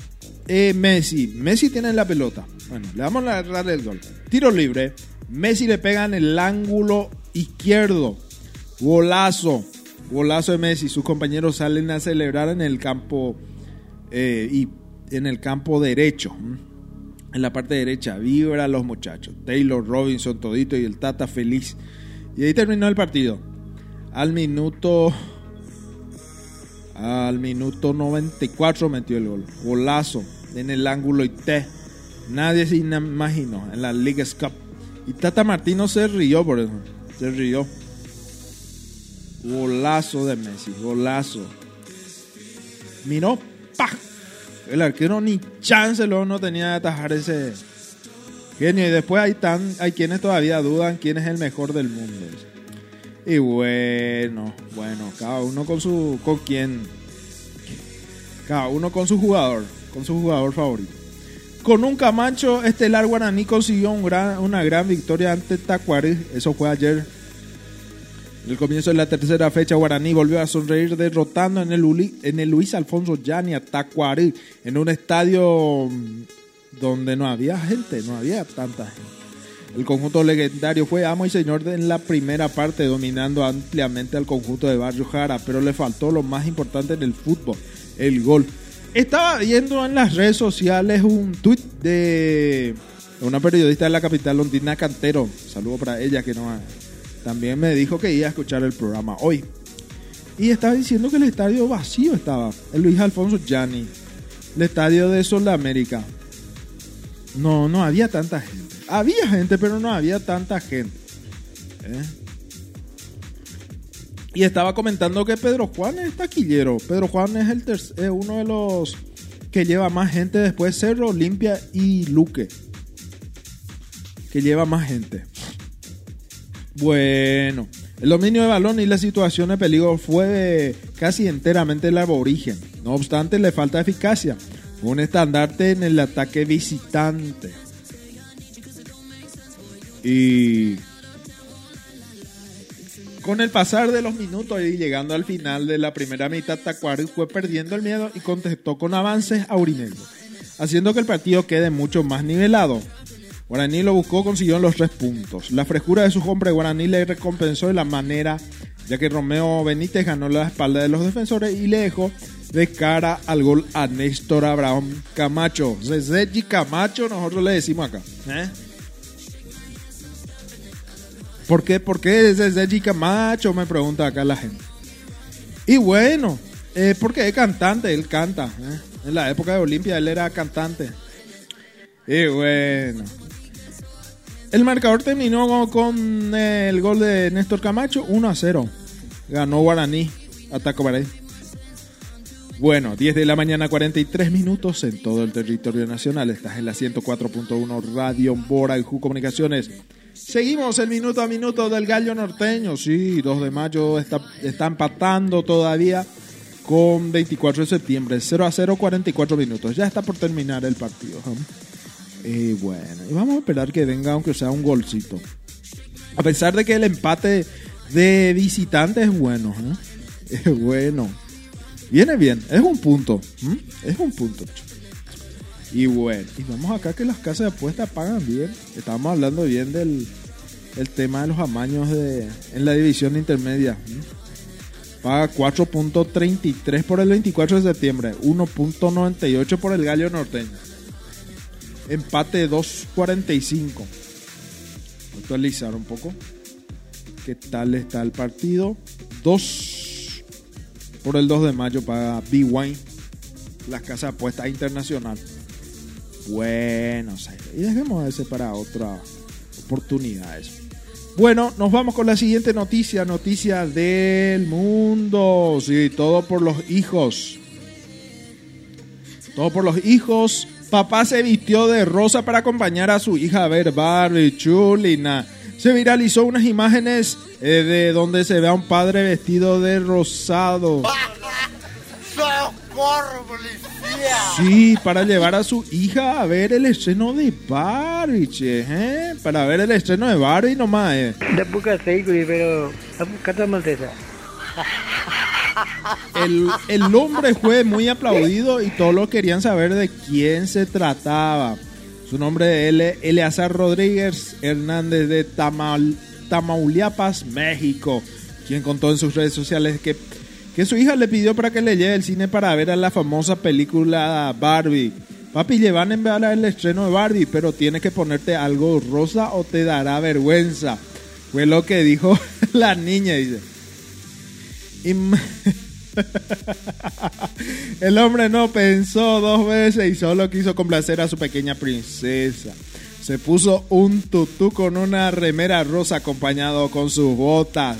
eh, Messi, Messi tiene la pelota. Bueno, le vamos a darle el gol. Tiro libre, Messi le pega en el ángulo izquierdo. Golazo, golazo de Messi. Sus compañeros salen a celebrar en el campo eh, y en el campo derecho. En la parte derecha, vibra los muchachos. Taylor, Robinson, Todito y el Tata feliz. Y ahí terminó el partido. Al minuto. Al minuto 94 metió el gol. Golazo en el ángulo y te. Nadie se imaginó en la League Cup. Y Tata Martino se rió por eso. Se rió. Golazo de Messi. Golazo. Miró. ¡Pah! El arquero ni chance luego no tenía de atajar ese genio. Y después hay, tan, hay quienes todavía dudan quién es el mejor del mundo. Y bueno, bueno, cada uno con su. con quién. Cada uno con su jugador. Con su jugador favorito. Con un Camacho, Estelar Guaraní consiguió una gran victoria ante Tacuarí. Eso fue ayer. En el comienzo de la tercera fecha, Guaraní volvió a sonreír derrotando en el, Luis Alfonso Yani a Tacuarí en un estadio mm, donde no había gente, no había tanta gente. El conjunto legendario fue amo y señor en la primera parte, dominando ampliamente al conjunto de Barrio Jara, pero le faltó lo más importante en el fútbol, el gol. Estaba viendo en las redes sociales un tuit de una periodista de la capital londina Cantero. Saludo para ella que no ha- también me dijo que iba a escuchar el programa hoy. Y estaba diciendo que el estadio vacío estaba. El Luis Alfonso Gianni. El estadio de Sudamérica. No, no había tanta gente. Había gente, pero no había tanta gente. ¿Eh? Y estaba comentando que Pedro Juan es taquillero. Pedro Juan es, el es uno de los que lleva más gente después de Cerro, Olimpia y Luque. Que lleva más gente. Bueno, el dominio de balón y la situación de peligro fue casi enteramente el aborigen. No obstante, le falta eficacia. Un estandarte en el ataque visitante. Y con el pasar de los minutos y llegando al final de la primera mitad, Tacuari fue perdiendo el miedo y contestó con avances a Urinegro, haciendo que el partido quede mucho más nivelado. Guaraní lo buscó, consiguió los tres puntos. La frescura de su hombre Guaraní le recompensó de la manera, ya que Romeo Benítez ganó la espalda de los defensores y le dejó de cara al gol a Néstor Abraham Camacho. Zezeji Camacho, nosotros le decimos acá. ¿eh? ¿Por qué? ¿Por qué Zezeji Camacho? Me pregunta acá la gente. Y bueno, eh, porque es cantante, él canta. ¿eh? En la época de Olimpia él era cantante. Y bueno. El marcador terminó con el gol de Néstor Camacho, 1 a 0. Ganó Guaraní, Ataco Baray. Bueno, 10 de la mañana, 43 minutos en todo el territorio nacional. Estás en la 104.1 Radio Bora y Ju Comunicaciones. Seguimos el minuto a minuto del Gallo Norteño. Sí, 2 de mayo está, está empatando todavía con 24 de septiembre. 0 a 0, 44 minutos. Ya está por terminar el partido. Y bueno, y vamos a esperar que venga aunque sea un golcito. A pesar de que el empate de visitante es bueno. ¿eh? Es bueno. Viene bien, es un punto. Es un punto. Y bueno, y vamos acá que las casas de apuestas pagan bien. Estábamos hablando bien del el tema de los amaños de, en la división intermedia. ¿m? Paga 4.33 por el 24 de septiembre, 1.98 por el Gallo Norteño. Empate 2.45. Actualizar un poco. ¿Qué tal está el partido? 2 por el 2 de mayo para B-Wine. Las casas de apuestas internacional. Bueno, y dejemos ese para otra oportunidad. Eso. Bueno, nos vamos con la siguiente noticia. Noticia del mundo. Sí, todo por los hijos. Todo por los hijos. Papá se vistió de rosa para acompañar a su hija a ver Barbie Chulina. Se viralizó unas imágenes eh, de donde se ve a un padre vestido de rosado. Sí, para llevar a su hija a ver el estreno de Barbie, ¿eh? Para ver el estreno de Barbie nomás, eh. Da poca pero maltesa. El, el hombre fue muy aplaudido y todos querían saber de quién se trataba. Su nombre es Eleazar Rodríguez Hernández de Tamal, Tamauliapas, México, quien contó en sus redes sociales que, que su hija le pidió para que le lleve al cine para ver a la famosa película Barbie. Papi, llevan en ver el estreno de Barbie, pero tienes que ponerte algo rosa o te dará vergüenza. Fue lo que dijo la niña, dice. El hombre no pensó dos veces y solo quiso complacer a su pequeña princesa. Se puso un tutú con una remera rosa acompañado con sus botas.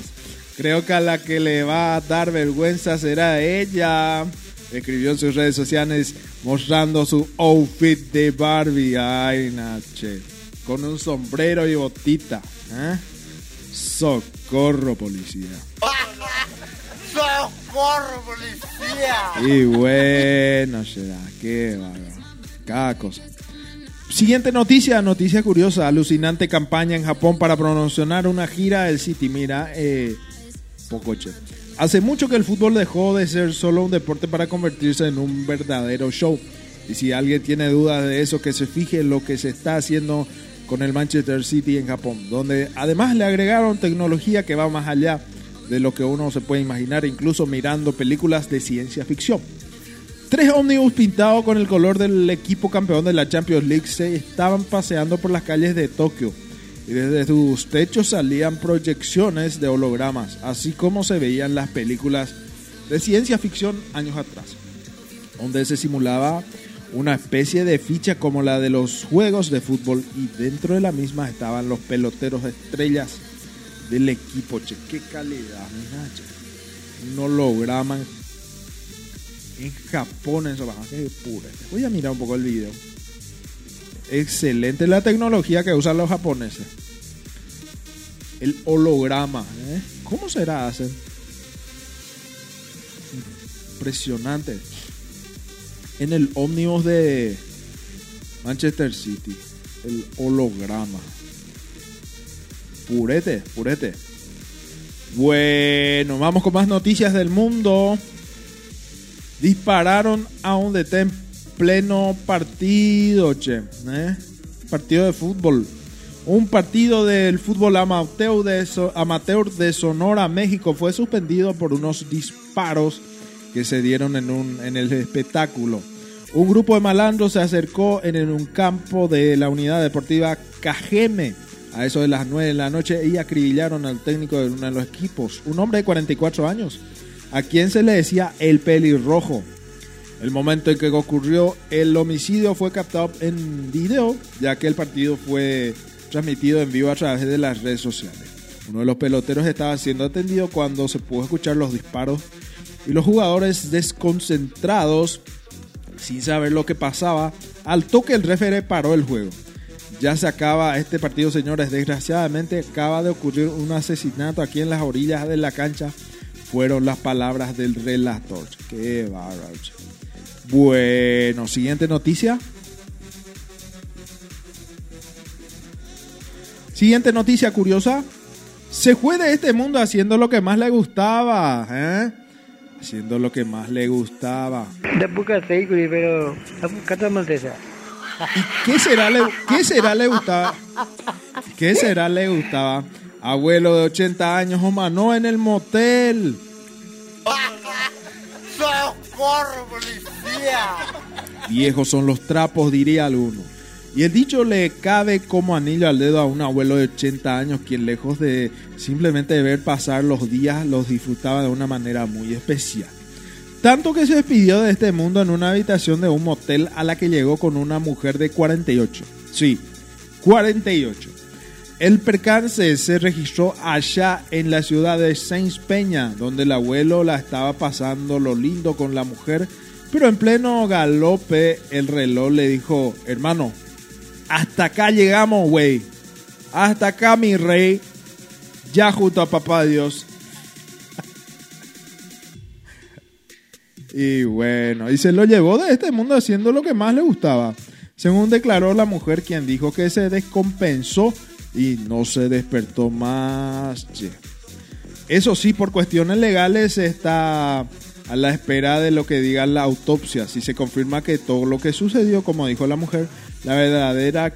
Creo que a la que le va a dar vergüenza será ella. Escribió en sus redes sociales mostrando su outfit de Barbie. Ay, Nache. Con un sombrero y botita. ¿eh? Socorro, policía. ¡Socorro, policía! Y bueno, será bárbaro. Cada cosa. Siguiente noticia, noticia curiosa. Alucinante campaña en Japón para promocionar una gira del City. Mira, eh, Pocoche. Hace mucho que el fútbol dejó de ser solo un deporte para convertirse en un verdadero show. Y si alguien tiene dudas de eso, que se fije en lo que se está haciendo con el Manchester City en Japón, donde además le agregaron tecnología que va más allá de lo que uno se puede imaginar, incluso mirando películas de ciencia ficción. Tres ómnibus pintados con el color del equipo campeón de la Champions League se estaban paseando por las calles de Tokio y desde sus techos salían proyecciones de hologramas, así como se veían las películas de ciencia ficción años atrás, donde se simulaba una especie de ficha como la de los juegos de fútbol y dentro de la misma estaban los peloteros estrellas del equipo. Che, qué calidad, mira, che. Un holograma en Japón, eso qué pura. Voy a mirar un poco el video. Excelente la tecnología que usan los japoneses. El holograma, ¿eh? ¿cómo será hacer? Impresionante. en el ómnibus de Manchester City. El holograma. Purete, purete. Bueno, vamos con más noticias del mundo. Dispararon a un DT en pleno partido, che. ¿eh? Partido de fútbol. Un partido del fútbol amateur de, So- amateur de Sonora, México, fue suspendido por unos disparos que se dieron en, un, en el espectáculo. Un grupo de malandros se acercó en, un campo de la unidad deportiva Cajeme a eso de las 9 de la noche y acribillaron al técnico de uno de los equipos, un hombre de 44 años, a quien se le decía el pelirrojo. El momento en que ocurrió el homicidio fue captado en video, ya que el partido fue transmitido en vivo a través de las redes sociales. Uno de los peloteros estaba siendo atendido cuando se pudo escuchar los disparos y los jugadores desconcentrados, sin saber lo que pasaba, al toque el referee paró el juego. Ya se acaba este partido, señores. Desgraciadamente acaba de ocurrir un asesinato aquí en las orillas de la cancha. Fueron las palabras del relator. Qué bárbaro. Bueno, siguiente noticia. Siguiente noticia curiosa. Se fue de este mundo haciendo lo que más le gustaba. ¿eh? Haciendo lo que más le gustaba. Pero ¿Qué será le, qué será le gustaba? ¿Qué será le gustaba? Abuelo de 80 años, no en el motel. ¡Socorro, policía! Viejos son los trapos, diría alguno. Y el dicho le cabe como anillo al dedo a un abuelo de 80 años, quien lejos de simplemente ver pasar los días, los disfrutaba de una manera muy especial. Tanto que se despidió de este mundo en una habitación de un motel a la que llegó con una mujer de 48. Sí, 48. El percance se registró allá en la ciudad de Sainz Peña, donde el abuelo la estaba pasando lo lindo con la mujer, pero en pleno galope el reloj le dijo, hermano, hasta acá llegamos, güey. Hasta acá, mi rey. Ya junto a papá Dios. Y bueno, y se lo llevó de este mundo haciendo lo que más le gustaba. Según declaró la mujer, quien dijo que se descompensó y no se despertó más. Eso sí, por cuestiones legales está a la espera de lo que diga la autopsia. Si se confirma que todo lo que sucedió, como dijo la mujer, la verdadera,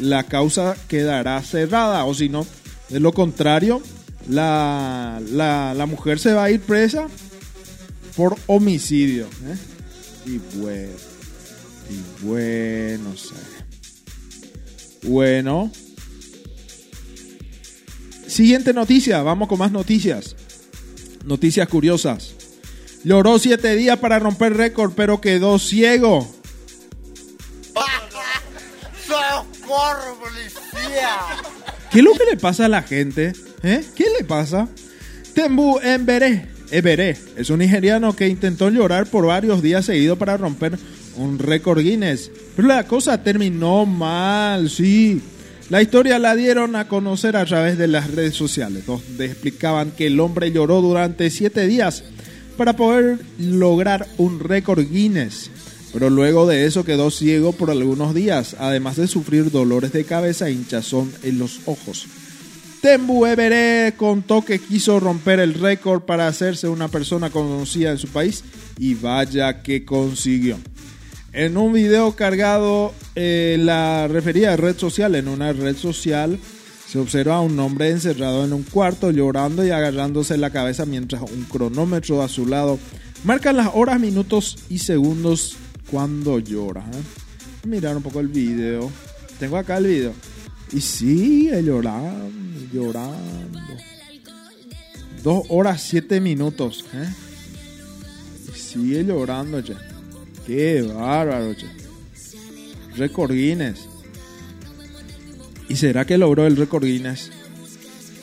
la causa quedará cerrada. O si no, de lo contrario, la, la mujer se va a ir presa por homicidio. ¿eh? Y bueno, y bueno, sé. Bueno. Siguiente noticia, vamos con más noticias. Noticias curiosas. Lloró siete días para romper récord, pero quedó ciego. ¡Socorro, policía! ¿Qué es lo que le pasa a la gente? ¿Eh? ¿Qué le pasa? Tembu Embere, Embere es un nigeriano que intentó llorar por varios días seguidos para romper un récord Guinness. Pero la cosa terminó mal, sí. La historia la dieron a conocer a través de las redes sociales, donde explicaban que el hombre lloró durante siete días para poder lograr un récord Guinness. Pero luego de eso quedó ciego por algunos días, además de sufrir dolores de cabeza e hinchazón en los ojos. Tembu Everé contó que quiso romper el récord para hacerse una persona conocida en su país y vaya que consiguió. En un video cargado eh, la referida red social, en una red social, se observa a un hombre encerrado en un cuarto llorando y agarrándose la cabeza mientras un cronómetro a su lado marca las horas, minutos y segundos cuando llora. ¿eh? Mirar un poco el video. Tengo acá el video. Y sigue llorando, llorando. Dos horas, siete minutos. ¿eh? Sigue llorando, che. Qué bárbaro, che. Récord Guinness. ¿Y será que logró el récord Guinness?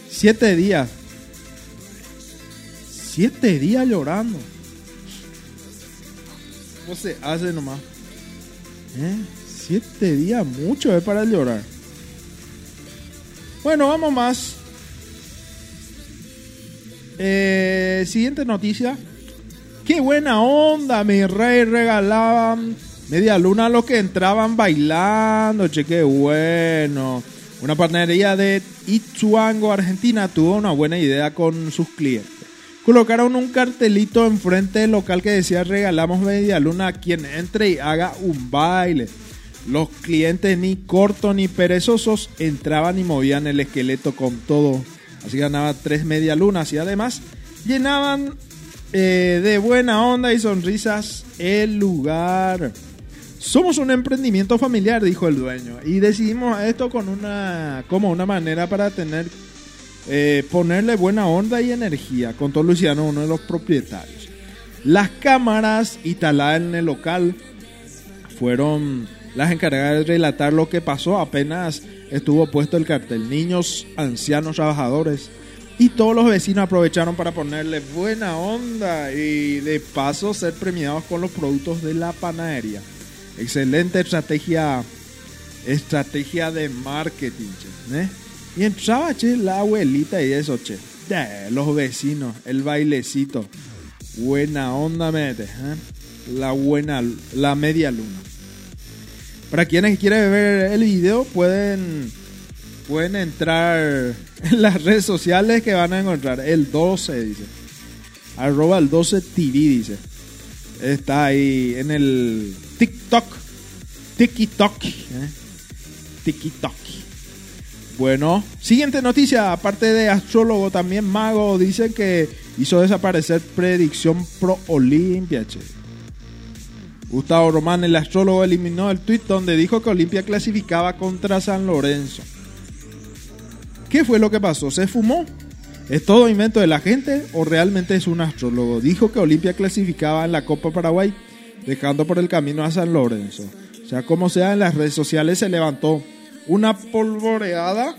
Siete días. Siete días llorando. ¿Cómo se hace nomás? ¿Eh? Siete días, mucho es para llorar. Bueno, vamos más. Eh, siguiente noticia. Qué buena onda, mi rey. Regalaban media luna a los que entraban bailando. Che, qué bueno. Una panadería de Itzuango, Argentina, tuvo una buena idea con sus clientes. Colocaron un cartelito enfrente del local que decía regalamos media luna a quien entre y haga un baile. Los clientes ni cortos ni perezosos entraban y movían el esqueleto con todo. Así ganaba tres media lunas y además llenaban eh, de buena onda y sonrisas el lugar. Somos un emprendimiento familiar, dijo el dueño, y decidimos esto con una como una manera para tener eh, ponerle buena onda y energía. Contó Luciano, uno de los propietarios. Las cámaras instaladas en el local fueron las encargadas de relatar lo que pasó apenas estuvo puesto el cartel. Niños, ancianos, trabajadores y todos los vecinos aprovecharon para ponerle buena onda y de paso ser premiados con los productos de la panadería. Excelente estrategia, estrategia de marketing. che, ¿eh? Y entraba che, la abuelita y eso, che. Los vecinos, el bailecito. Buena onda mete. ¿eh? La buena, la media luna. Para quienes quieren ver el video, pueden, pueden entrar en las redes sociales que van a encontrar. El 12, dice. Arroba el 12 TV, dice. Está ahí en el TikTok. TikTok. ¿eh? TikTok. Bueno, siguiente noticia. Aparte de astrólogo, también mago. Dicen que hizo desaparecer predicción pro Olimpia. Che. Gustavo Román, el astrólogo, eliminó el tweet donde dijo que Olimpia clasificaba contra San Lorenzo. ¿Qué fue lo que pasó? ¿Se fumó? ¿Es todo invento de la gente o realmente es un astrólogo? Dijo que Olimpia clasificaba en la Copa Paraguay, dejando por el camino a San Lorenzo. O sea, como sea, en las redes sociales se levantó una polvoreada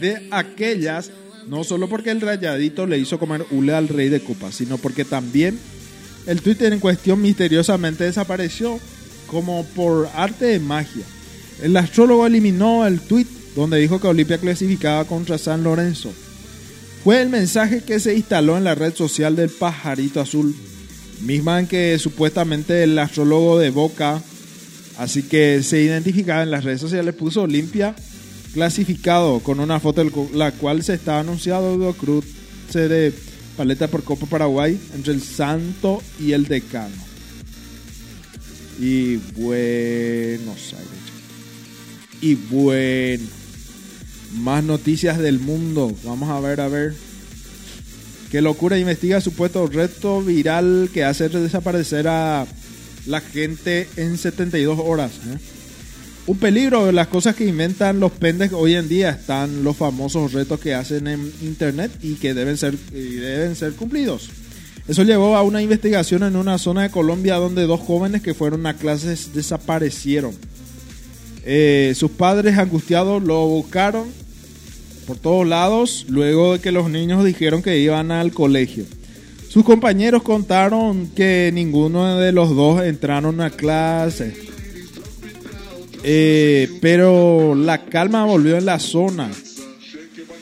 de aquellas, no solo porque el rayadito le hizo comer hule al rey de Copa, sino porque también el Twitter en cuestión misteriosamente desapareció como por arte de magia. El astrólogo eliminó el tweet donde dijo que Olimpia clasificaba contra San Lorenzo. Fue el mensaje que se instaló en la red social del pajarito azul, misma en que supuestamente el astrólogo de Boca, así que se identificaba en las redes sociales, puso Olimpia clasificado con una foto la cual se está anunciado cruce de paleta por Copa Paraguay entre el Santo y el Decano. Y Buenos Aires. Y bueno, más noticias del mundo. Vamos a ver, a ver. Qué locura investiga supuesto reto viral que hace desaparecer a la gente en 72 horas. ¿eh? Un peligro las cosas que inventan los pendes hoy en día están los famosos retos que hacen en internet y que deben ser, deben ser cumplidos. Eso llevó a una investigación en una zona de Colombia donde dos jóvenes que fueron a clases desaparecieron. Eh, sus padres angustiados lo buscaron por todos lados luego de que los niños dijeron que iban al colegio. Sus compañeros contaron que ninguno de los dos entraron a clase. Eh, pero la calma volvió en la zona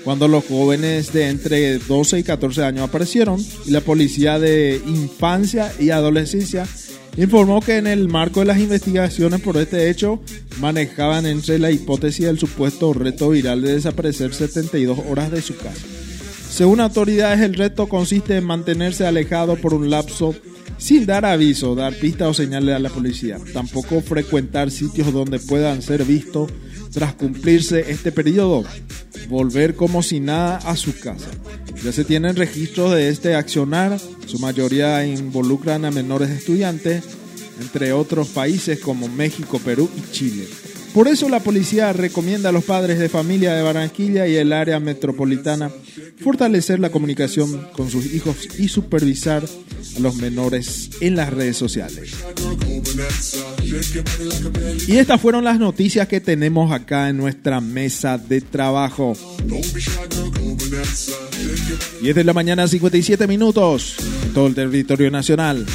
cuando los jóvenes de entre 12 y 14 años aparecieron y la policía de infancia y adolescencia informó que en el marco de las investigaciones por este hecho manejaban entre la hipótesis del supuesto reto viral de desaparecer 72 horas de su casa. Según autoridades, el reto consiste en mantenerse alejado por un lapso sin dar aviso, dar pistas o señales a la policía. Tampoco frecuentar sitios donde puedan ser vistos tras cumplirse este periodo. Volver como si nada a su casa. Ya se tienen registros de este accionar, su mayoría involucran a menores estudiantes, entre otros países como México, Perú y Chile. Por eso la policía recomienda a los padres de familia de Barranquilla y el área metropolitana fortalecer la comunicación con sus hijos y supervisar a los menores en las redes sociales. Y estas fueron las noticias que tenemos acá en nuestra mesa de trabajo. 10 de la mañana, 57 minutos, en todo el territorio nacional.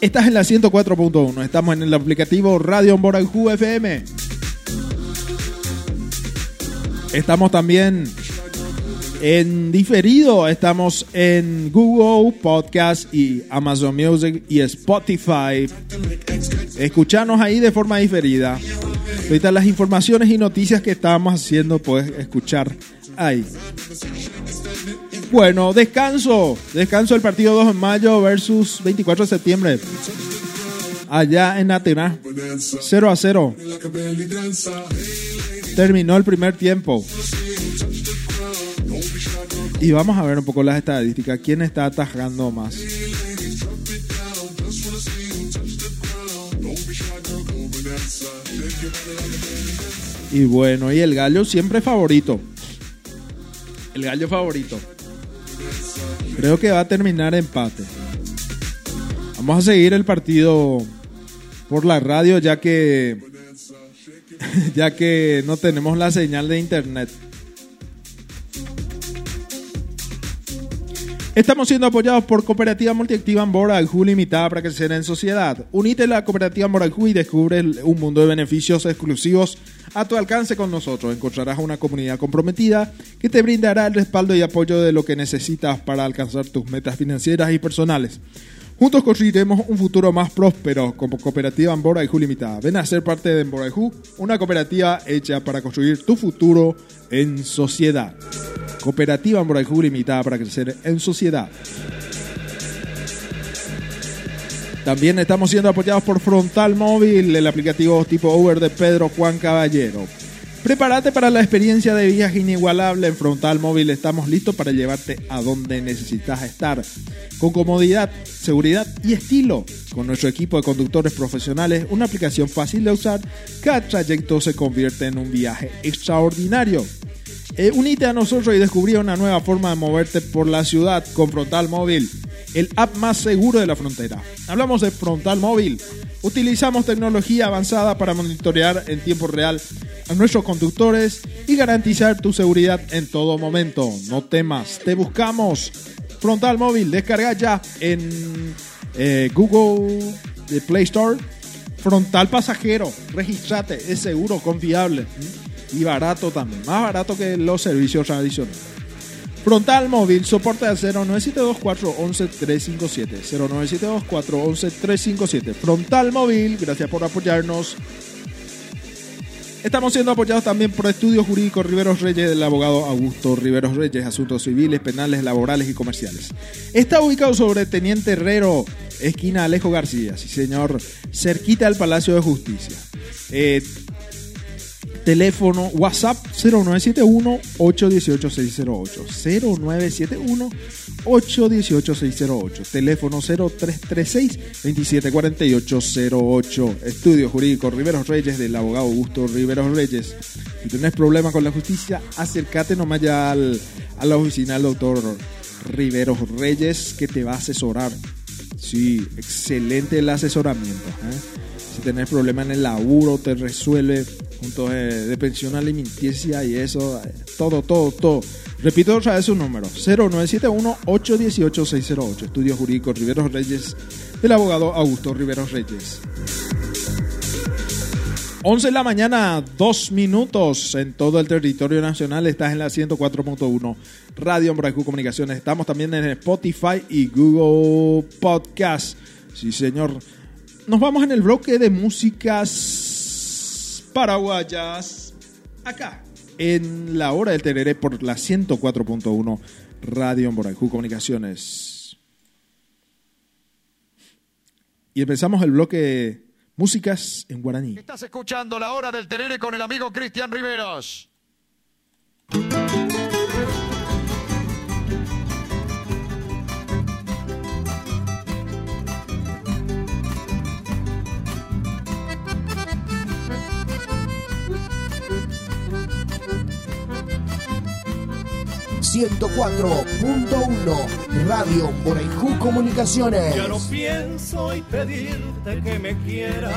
Estás en la 104.1, estamos en el aplicativo Radio Morajú FM. Estamos también En diferido estamos en Google Podcast y Amazon Music y Spotify. Escuchanos ahí de forma diferida. Ahorita las informaciones y noticias que estábamos haciendo puedes escuchar ahí. Bueno, descanso. Descanso el partido 2 de mayo versus 24 de septiembre. Allá en Atenas. 0 a 0. Terminó el primer tiempo. Y vamos a ver un poco las estadísticas. ¿Quién está atajando más? Y bueno, y el gallo siempre favorito. El gallo favorito. Creo que va a terminar empate. Vamos a seguir el partido por la radio ya que ya que no tenemos la señal de internet. Estamos siendo apoyados por Cooperativa Multiactiva Amboraljú Limitada para crecer en sociedad. Unite a la Cooperativa Amboraljú y descubre un mundo de beneficios exclusivos a tu alcance con nosotros. Encontrarás una comunidad comprometida que te brindará el respaldo y apoyo de lo que necesitas para alcanzar tus metas financieras y personales. Juntos construiremos un futuro más próspero como Cooperativa Amborayjú Limitada. Ven a ser parte de Amborayjú, una cooperativa hecha para construir tu futuro en sociedad. Cooperativa Amborayjú Limitada para crecer en sociedad. También estamos siendo apoyados por Frontal Móvil, el aplicativo tipo Uber de Pedro Juan Caballero. Prepárate para la experiencia de viaje inigualable en Frontal Móvil. Estamos listos para llevarte a donde necesitas estar. Con comodidad, seguridad y estilo. Con nuestro equipo de conductores profesionales, una aplicación fácil de usar, cada trayecto se convierte en un viaje extraordinario. Eh, unite a nosotros y descubrí una nueva forma de moverte por la ciudad con Frontal Móvil, el app más seguro de la frontera. Hablamos de Frontal Móvil. Utilizamos tecnología avanzada para monitorear en tiempo real a nuestros conductores y garantizar tu seguridad en todo momento. No temas, te buscamos. Frontal Móvil, descarga ya en eh, Google Play Store. Frontal Pasajero, registrate, es seguro, confiable y barato también, más barato que los servicios tradicionales. Frontal Móvil, soporte al 0972-411-357. 0972-411-357. Frontal Móvil, gracias por apoyarnos. Estamos siendo apoyados también por Estudios Jurídicos Riveros Reyes del abogado Augusto Riveros Reyes, asuntos civiles, penales, laborales y comerciales. Está ubicado sobre Teniente Herrero, esquina Alejo García, sí señor, cerquita al Palacio de Justicia. Eh, teléfono WhatsApp 0971-818-608. 0971-818-608. Teléfono 0336-274808. Estudio Jurídico Riveros Reyes del abogado Augusto Riveros Reyes. Si tenés problemas con la justicia, acércate nomás ya al, a la oficina del doctor Riveros Reyes que te va a asesorar. Sí, excelente el asesoramiento. ¿eh? Si tenés problemas en el laburo, te resuelve puntos de, de pensión alimenticia y eso, eh, todo, todo, todo. Repito otra vez su número, 0971-818-608, Estudio Jurídico Riveros Reyes, del abogado Augusto Riveros Reyes. 11 de la mañana, 2 minutos en todo el territorio nacional. Estás en la 104.1 Radio Embracu Comunicaciones. Estamos también en Spotify y Google Podcast. Sí, señor. Nos vamos en el bloque de músicas paraguayas. Acá, en la hora del Tereré por la 104.1 Radio Embracu Comunicaciones. Y empezamos el bloque músicas en guaraní. Estás escuchando la hora del Terere con el amigo Cristian Riveros. ...104.1... Radio Moraiju Comunicaciones. Ya no pienso y pedirte que me quieras,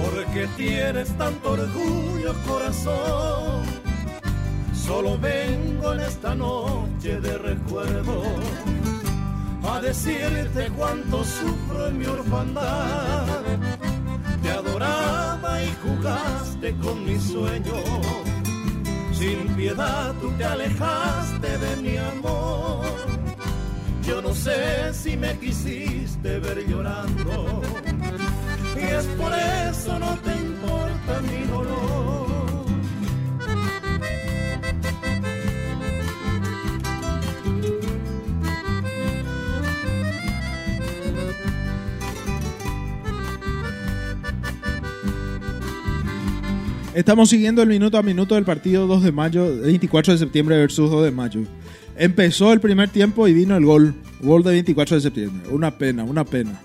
porque tienes tanto orgullo, corazón. Solo vengo en esta noche de recuerdo a decirte cuánto sufro en mi orfandad. Te adoraba y jugaste con mis sueños Sin piedad tú te alejaste de mi amor. Yo no sé si me quisiste ver llorando. Y es por eso no te importa mi dolor. Estamos siguiendo el minuto a minuto del partido 2 de mayo, 24 de septiembre versus 2 de mayo. Empezó el primer tiempo y vino el gol. Gol de 24 de septiembre. Una pena, una pena.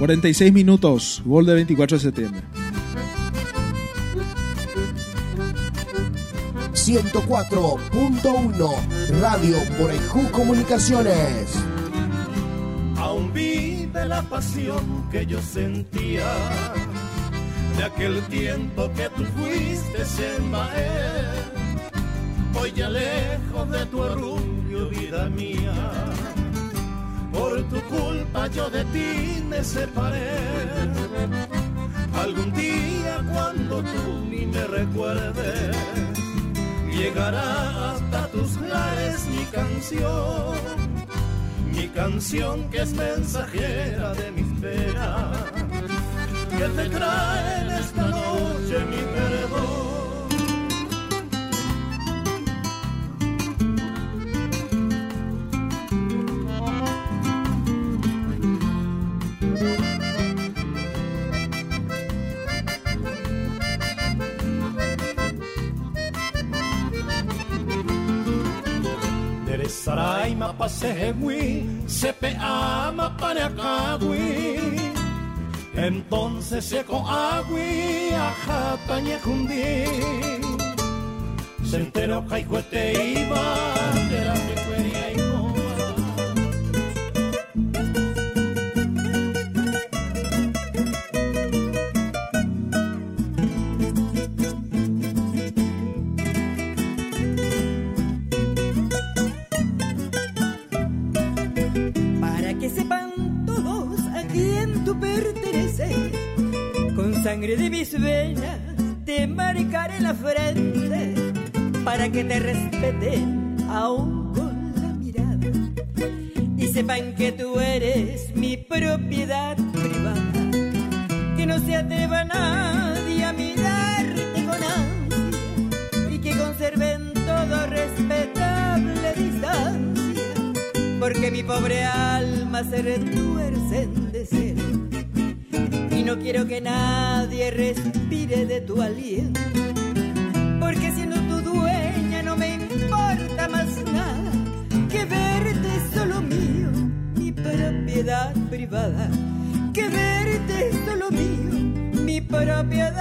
46 minutos, gol de 24 de septiembre. 104.1 Radio Borejú Comunicaciones. Aún vive la pasión que yo sentía de aquel tiempo que tú fuiste sin Hoy ya lejos de tu orgullo, vida mía. Por tu culpa yo de ti me separé. Algún día cuando tú ni me recuerdes, llegará hasta tus lares mi canción. Mi canción que es mensajera de mis penas que te traen esta noche mi perdón. Saraima pasehegui, sepe ama paneacagui. Entonces seco agui ajata ñejundi Se enteró caijuete iba de la pecueria la frente para que te respeten aún con la mirada y sepan que tú eres mi propiedad privada. Que no se atreva nadie a mirarte con ansia y que conserven todo respetable distancia porque mi pobre alma se retuerce en deseo y no quiero que nadie respire de tu aliento que verte solo mío mi propiedad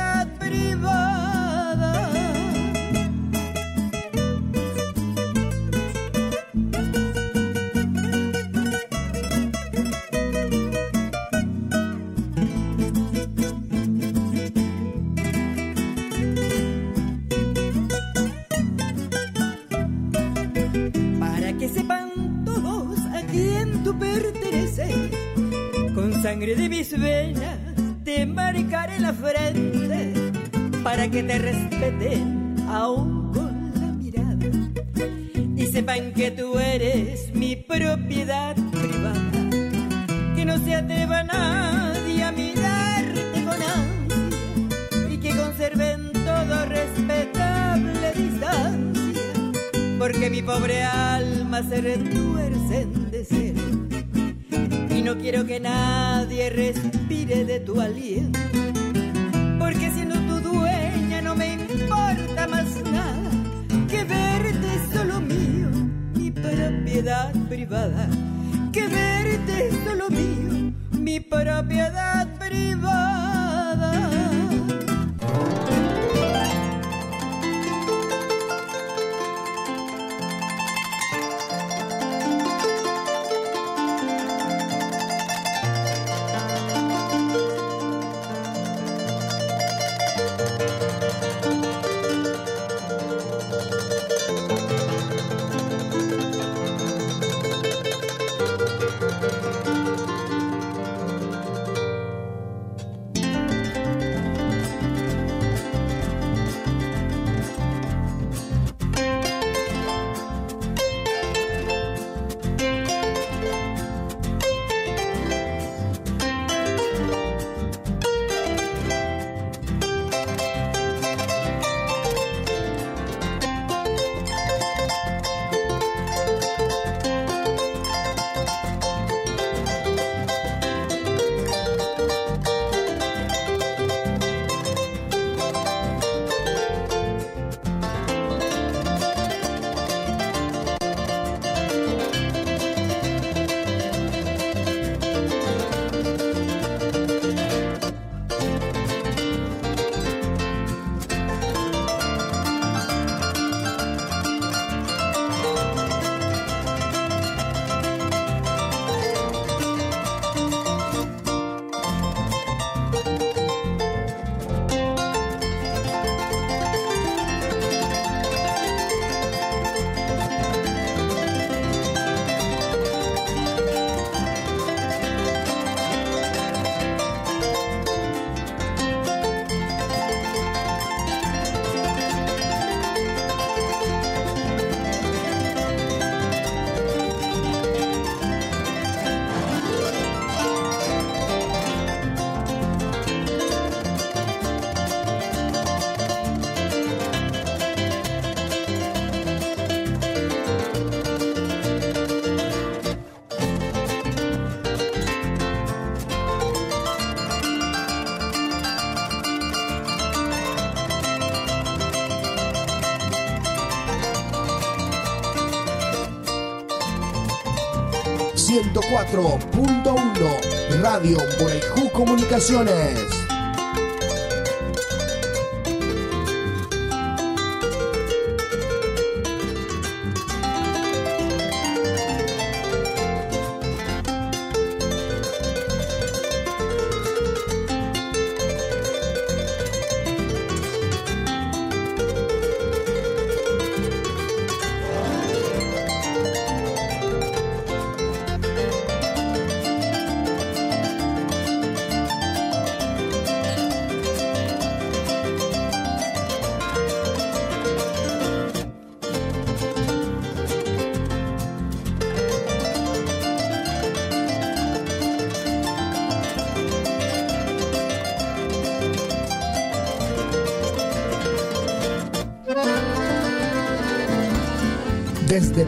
104.1 Radio Borejú Comunicaciones.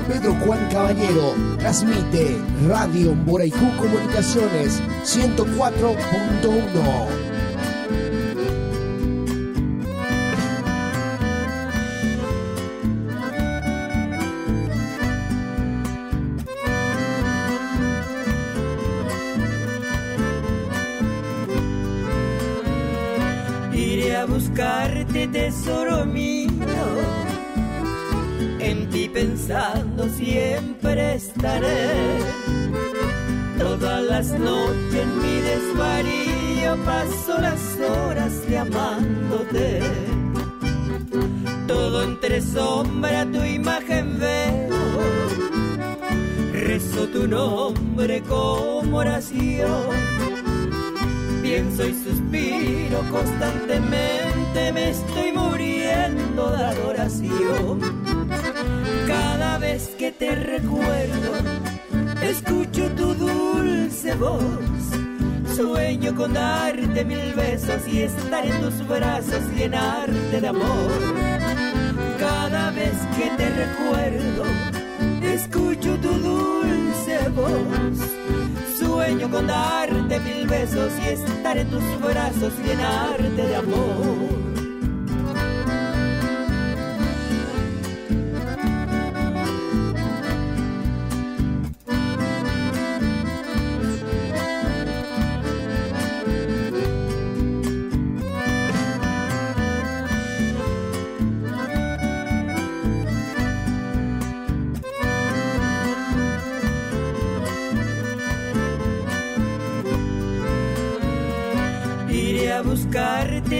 Pedro Juan Caballero, transmite Radio Boraicú Comunicaciones 104.1. Darte mil besos y estar en tus brazos, llenarte de amor. Cada vez que te recuerdo, escucho tu dulce voz. Sueño con darte mil besos y estar en tus brazos, llenarte de amor.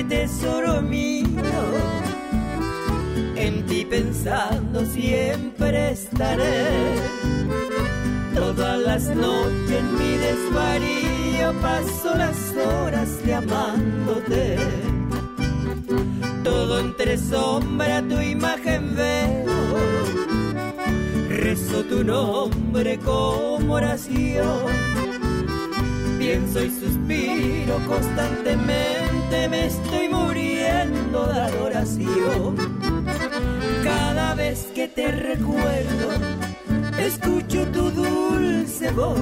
Tesoro mío. En ti pensando siempre estaré. Todas las noches en mi desvarío paso las horas llamándote. Todo entre sombra tu imagen veo. Rezo tu nombre como oración pienso y constantemente, me estoy muriendo de adoración. Cada vez que te recuerdo, escucho tu dulce voz.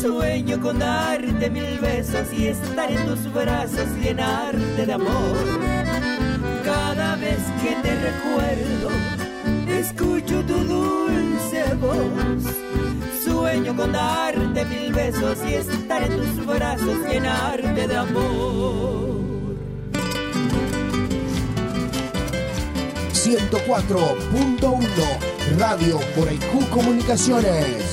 Sueño con darte mil besos y estar en tus brazos, llenarte de amor. Cada vez que te recuerdo, escucho tu dulce voz. Sueño con darte mil besos y estar en tus brazos, llenarte de amor. 104.1 Radio Boraicú Comunicaciones.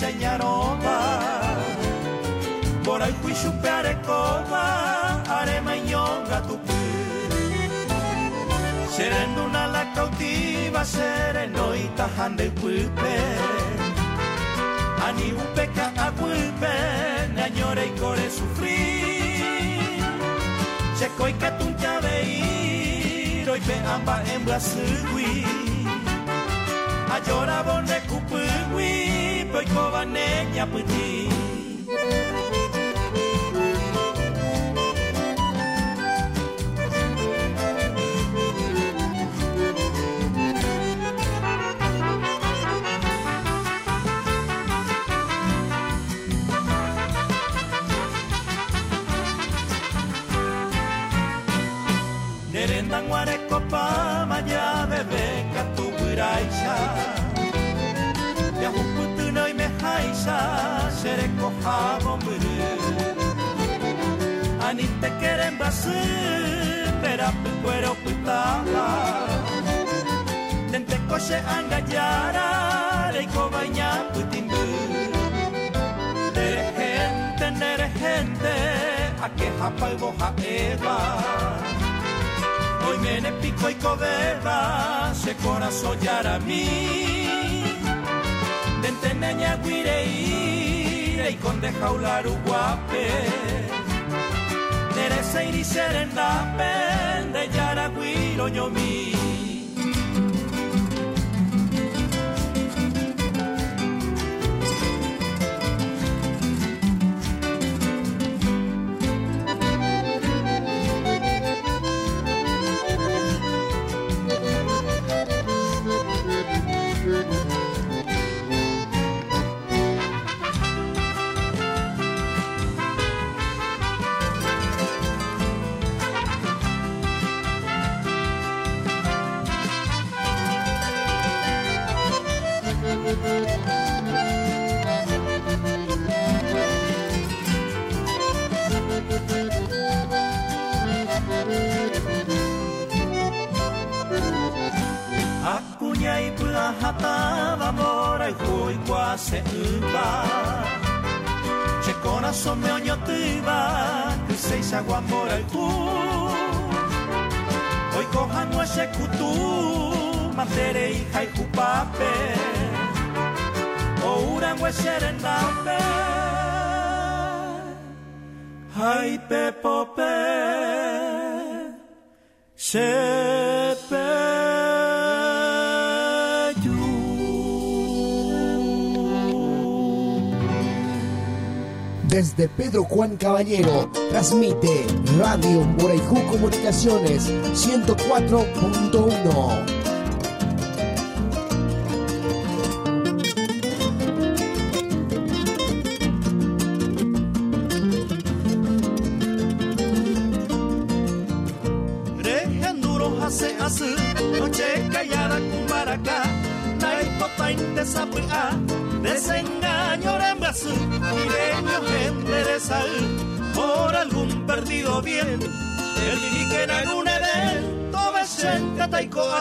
senjarova Bora kuishu perekova arema nyonga tupu Serenduna la cautiva serenoita hande kupe Ani upeka akupe nañore y core sufrir Se koika tuncha vei roipe amba embla sugui. Ayora bonde kupugui toiko banenya piti pues Nerendanguareko pa mañana bebé. Me haisha Sereko habo muru Ani te quieren basu Pera pu cuero putala Tente kose angayara Reiko baña putimbu Nere gente, nere gente A que japa y boja eva. Hoy me ne pico y cobeba Se corazón yara mi Iraina guire ikonde jaularu guape. Nere zeiri zeren dapen, deiara guiro niomi Desde Pedro Juan Caballero, transmite Radio Moraicú Comunicaciones 104.1.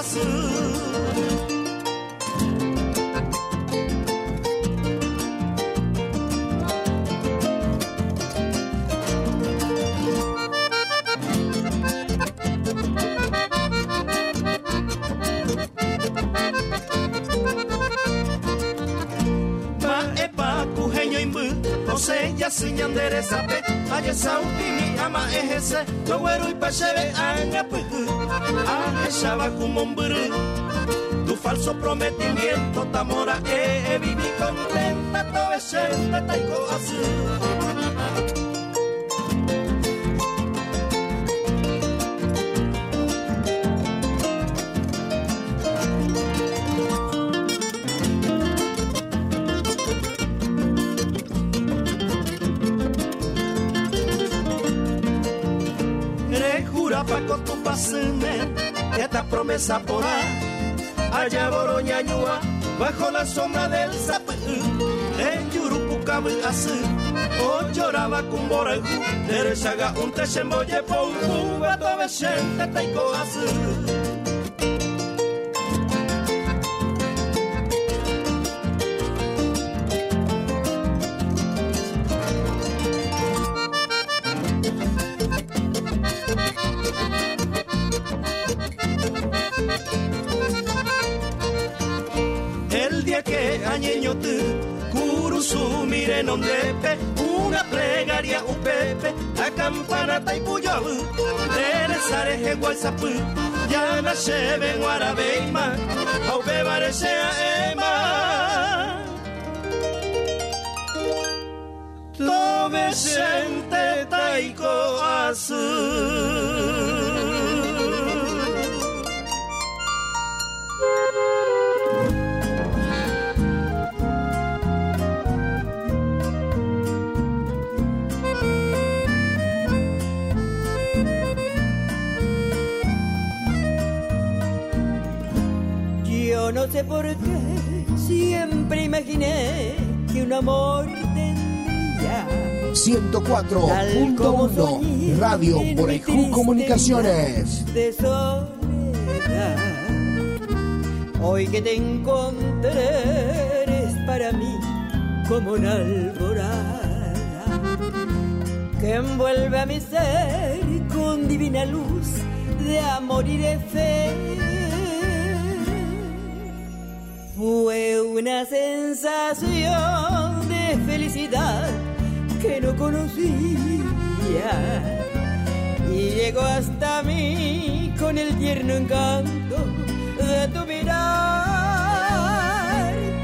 taiko es taiko asu Rejura pa con tu pasene esta promesa porá allá boroñañua bajo la sombra del yurupucabu así o lloraba con boreju derechaga un techemboye pou gato vechente taiko así El Teresare he guaysapu Ya na shebe guarabeima Au bebare sea ema Tove sente taiko asu sé por qué siempre imaginé que un amor tendría. 104.1 Radio Borejú Comunicaciones. De soledad. Hoy que te encontré eres para mí como una alborada que envuelve a mi ser con divina luz de amor y de fe. Fue una sensación de felicidad que no conocía y llegó hasta mí con el tierno encanto de tu mirar.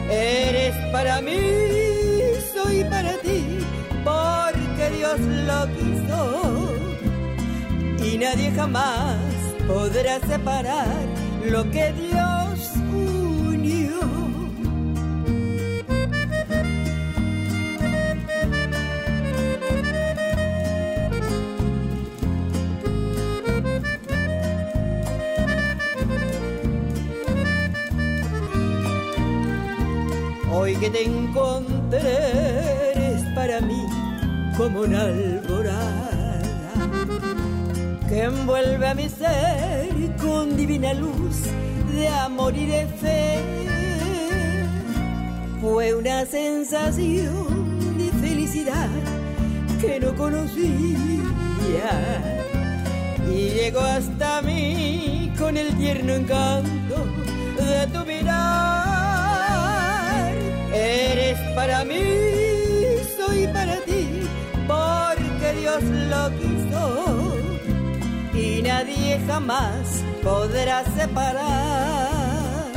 Eres para mí, soy para ti, porque Dios lo quiso y nadie jamás podrá separar lo que Dios que te encontré eres para mí como una alborada que envuelve a mi ser con divina luz de amor y de fe. Fue una sensación de felicidad que no conocía y llegó hasta mí con el tierno encanto de tu mirar. Eres para mí, soy para ti, porque Dios lo quiso. Y nadie jamás podrá separar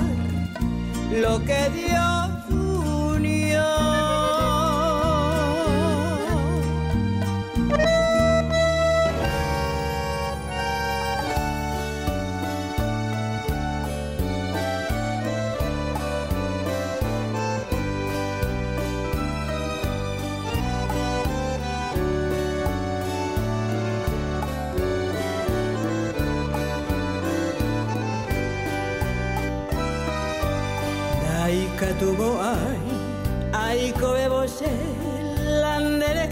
lo que Dios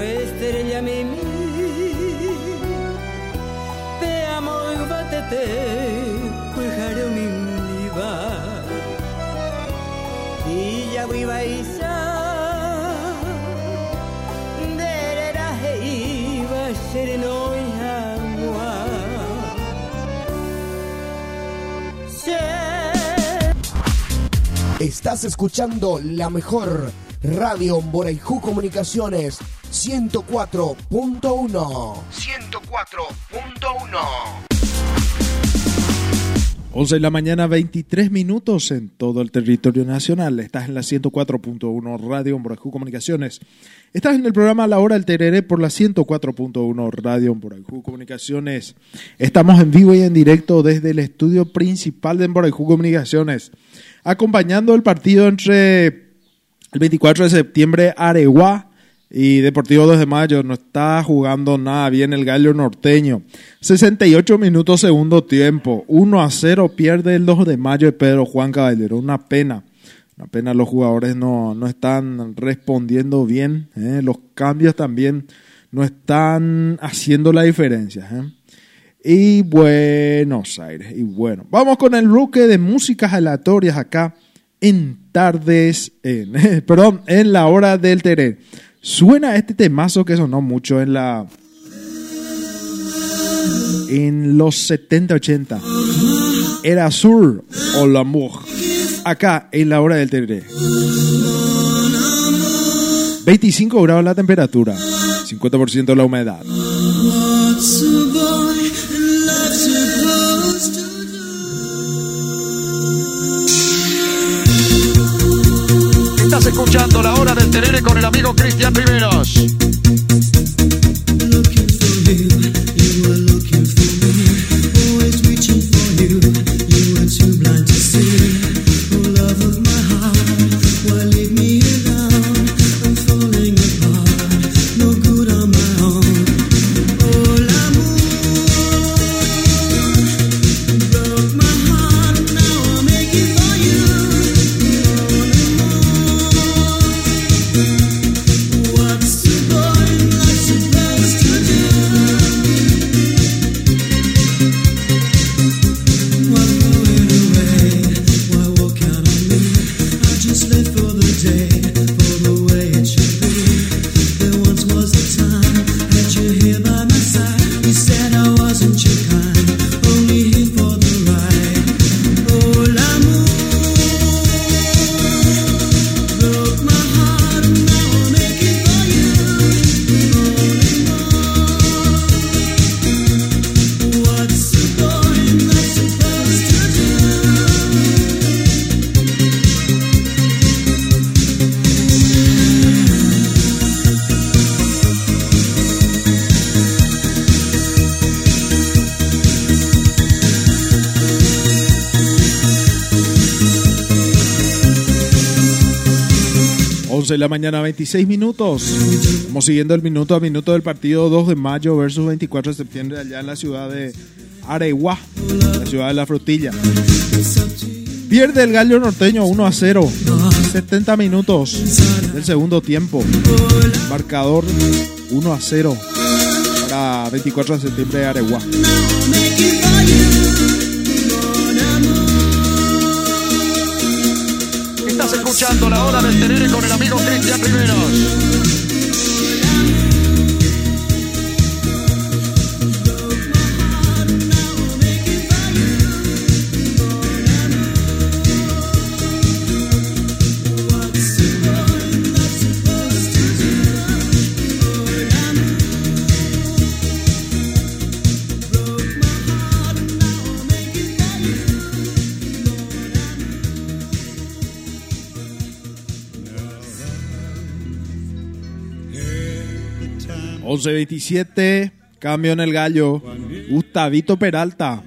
estrella mimi. Te amo y batete Cuijaro mimiba Y ya voy heiba Sereno y agua Estás escuchando la mejor Radio Boraiju Comunicaciones 104.1 104.1 11 de la mañana, 23 minutos en todo el territorio nacional. Estás en la 104.1 Radio Borajú Comunicaciones. Estás en el programa La Hora del Tereré por la 104.1 Radio Borajú Comunicaciones. Estamos en vivo y en directo desde el estudio principal de Borajú Comunicaciones, acompañando el partido entre el 24 de septiembre Areguá y Deportivo 2 de Mayo. No está jugando nada bien el gallo norteño. 68 minutos segundo tiempo. 1 a 0 pierde el 2 de Mayo de Pedro Juan Caballero. Una pena. Una pena los jugadores no, no están respondiendo bien. ¿eh? Los cambios también no están haciendo la diferencia. ¿eh? Y Buenos Aires. Y bueno, vamos con el bloque de músicas aleatorias acá en tardes, perdón, en la hora del Teré. Suena este temazo que sonó mucho en la en los 70-80. Era Sur o L'amour. Acá en la hora del Teré. 25 grados la temperatura, 50% la humedad. Estás escuchando La Hora del Tenere con el amigo Cristian Riveros. La mañana, 26 minutos. Estamos siguiendo el minuto a minuto del partido 2 de mayo versus 24 de septiembre allá en la ciudad de Areguá, la ciudad de la frutilla. Pierde el gallo norteño 1 a 0. 70 minutos del segundo tiempo. Marcador 1 a 0 para 24 de septiembre de Areguá. Escuchando la hora del tenere con el amigo Cristian Riveros. 11-27, cambio en el gallo. Gustavito Peralta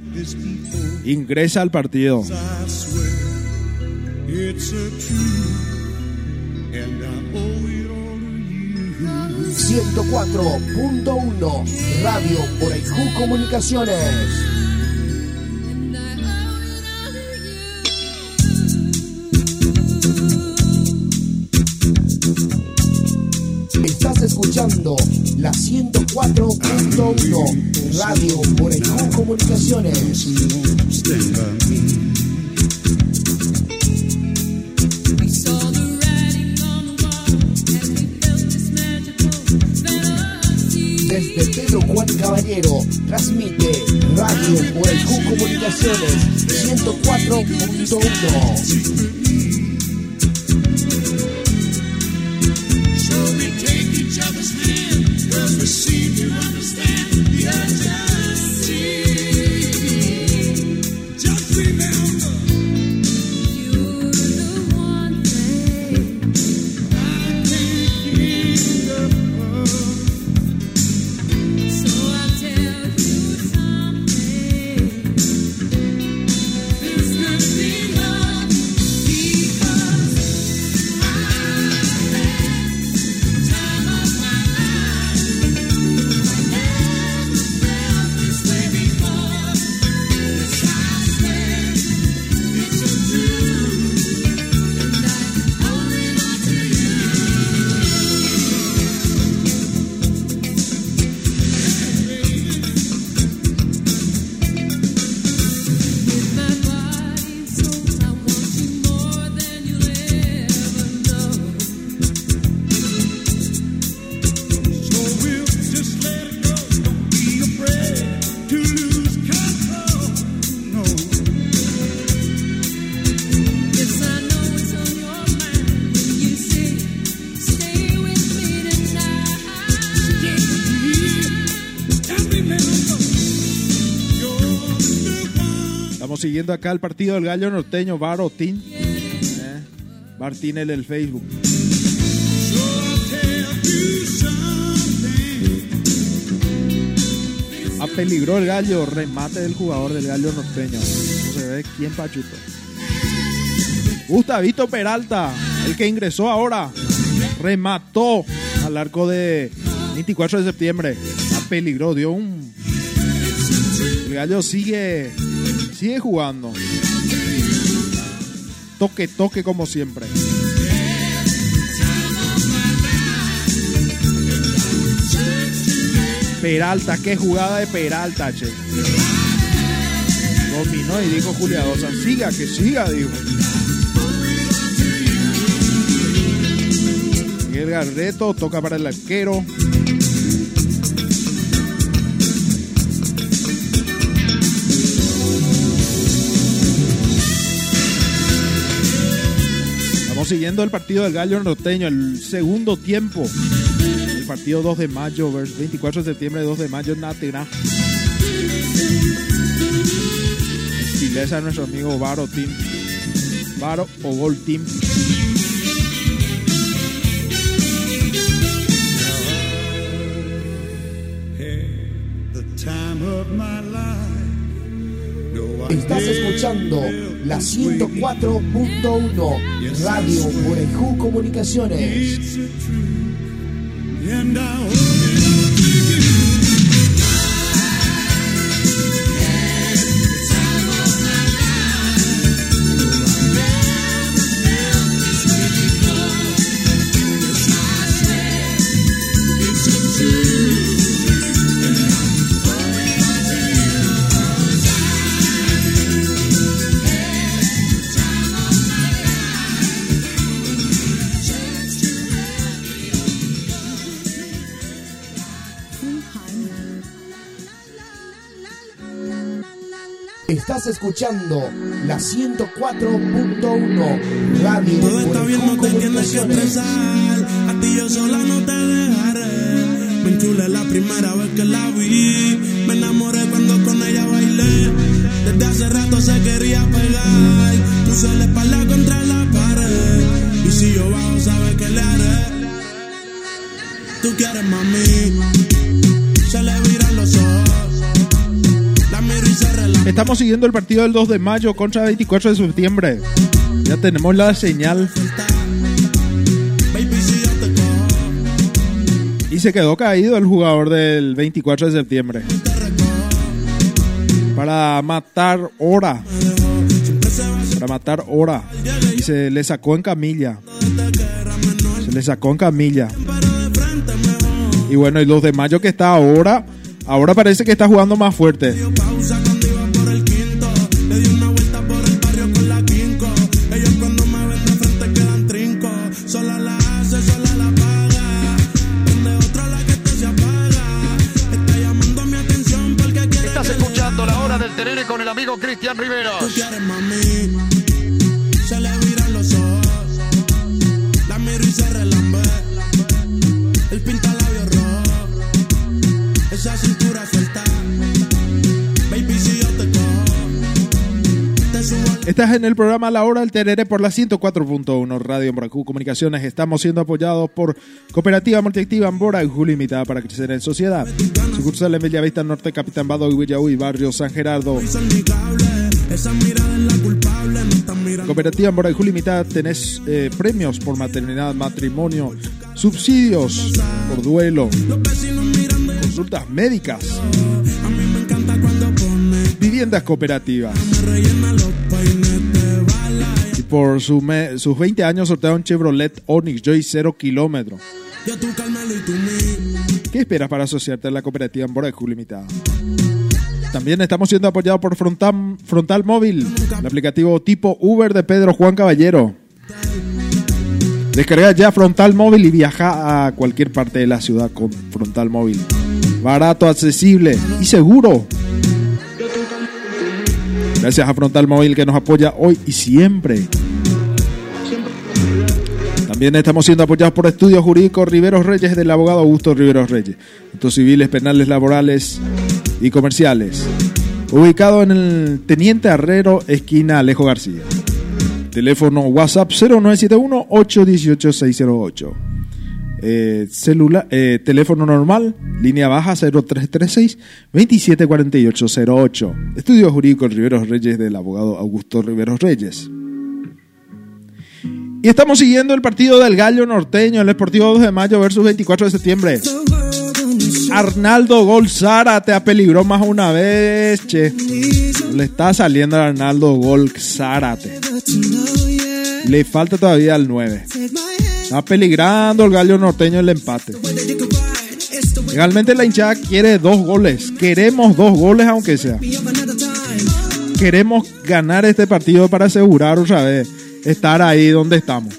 ingresa al partido. I swear it's a truth, and I owe it all to you. 104.1 Radio por Comunicaciones. Escuchando la 104.1 Radio por Aiju Comunicaciones. Desde Pedro Juan Caballero transmite Radio por Aiju Comunicaciones 104.1. Siguiendo acá el partido del gallo norteño, Barotín. Eh, Martín en el Facebook. Apeligró el gallo, remate del jugador del gallo norteño. No se ve quién pachuto. Gustavito Peralta, el que ingresó ahora, remató al arco de 24 de septiembre. Apeligró, dio un. El gallo sigue, sigue jugando. Toque, toque como siempre. Peralta, qué jugada de Peralta, che. Dominó y dijo Juliadosa, siga, que siga, dijo. Miguel Garreto toca para el arquero. Siguiendo el partido del Gallo Norteño, el segundo tiempo. El partido 2 de mayo, vers- 24 de septiembre, 2 de mayo Natirá. Estileza de nuestro amigo Varo Team. Varo o Gol Team. Time of my life. Estás escuchando la 104.1 Radio Borejú Comunicaciones. Estás escuchando la 104.1 Radio Borejú Comunicaciones. A ti yo sola no te dejaré. Me enchulé la primera vez que la vi. Me enamoré cuando con ella bailé. Desde hace rato se quería pegar. Puse la espalda contra la pared. Y si yo bajo, sabes que le haré. Tú quieres mami. Estamos siguiendo el partido del 2 de mayo contra 24 de septiembre. Ya tenemos la señal. Y se quedó caído el jugador del 24 de septiembre. Para matar hora. Para matar hora. Y se le sacó en camilla. Se le sacó en camilla. Y bueno, el 2 de mayo que está ahora. Ahora parece que está jugando más fuerte. Estás en el programa La Hora del Terere por la 104.1 Radio Moracú Comunicaciones. Estamos siendo apoyados por Cooperativa Multiactiva Ambora y Julio Limitada para crecer en sociedad. Sucursal en Bellavista Norte, Capitán Bado y Villahuy, Barrio San Gerardo. Cooperativa Ambora y Limitada tenés eh, premios por maternidad, matrimonio, subsidios por duelo, consultas médicas, viviendas cooperativas. Y por su me- sus 20 años sortea un Chevrolet Onix Joy 0 kilómetros. Yo tú Carmelo y tú mí. ¿Qué esperas para asociarte a la cooperativa de Julio Limitada? También estamos siendo apoyados por Frontal, Frontal Móvil, el aplicativo tipo Uber de Pedro Juan Caballero. Descarga ya Frontal Móvil y viaja a cualquier parte de la ciudad con Frontal Móvil. Barato, accesible y seguro. Gracias a Frontal Móvil que nos apoya hoy y siempre. También estamos siendo apoyados por Estudios Jurídicos Riveros Reyes del abogado Augusto Riveros Reyes. Estos civiles, penales, laborales y comerciales. Ubicado en el Teniente Herrero, esquina Alejo García. Teléfono WhatsApp 0971-818-608. Eh, celular, eh, teléfono normal, línea baja 0336 274808. Estudio Jurídico Riveros Reyes del abogado Augusto Riveros Reyes. Y estamos siguiendo el partido del Gallo Norteño, el Esportivo 2 de mayo versus 24 de septiembre. Arnaldo Gol Zárate apeligró más una vez. Le está saliendo a Arnaldo Gol Zárate. Le falta todavía el 9. Está peligrando el Gallo Norteño el empate. Realmente la hinchada quiere dos goles. Queremos dos goles aunque sea. Queremos ganar este partido para asegurar otra vez estar ahí donde estamos.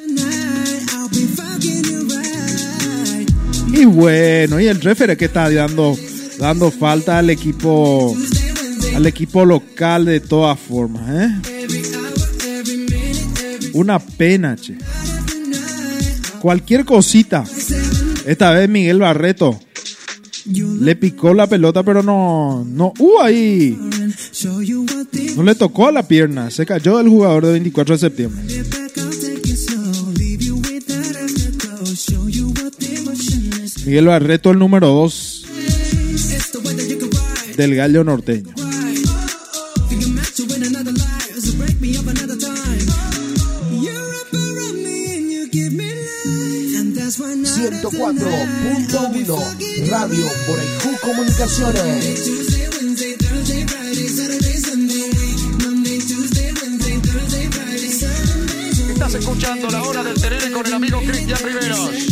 Y bueno, y el referee que está dando, dando falta al equipo al equipo local de todas formas, ¿eh? Una pena, che. Cualquier cosita. Esta vez Miguel Barreto le picó la pelota, pero no, no, uh, ahí. No le tocó a la pierna, se cayó el jugador de 24 de septiembre. Miguel Barreto, el número 2 del Gallo Norteño. 104.1 Radio Borejú Comunicaciones. Estás escuchando la hora del terere con el amigo Cristian Riveros.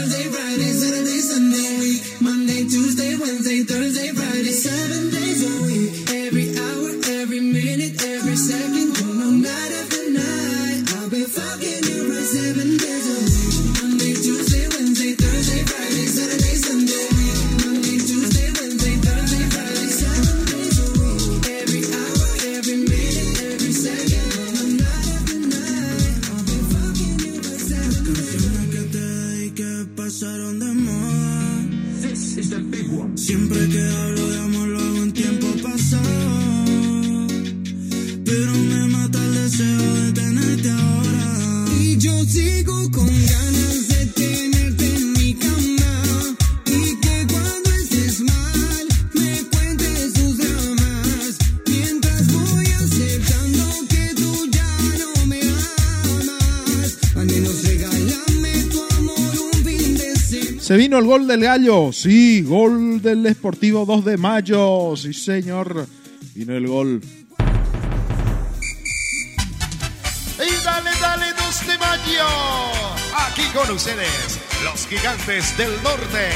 vino el gol del gallo. Sí, gol del Esportivo 2 de mayo. Sí, señor. Vino el gol. Y dale, dale, 2 de mayo. Aquí con ustedes, los gigantes del norte.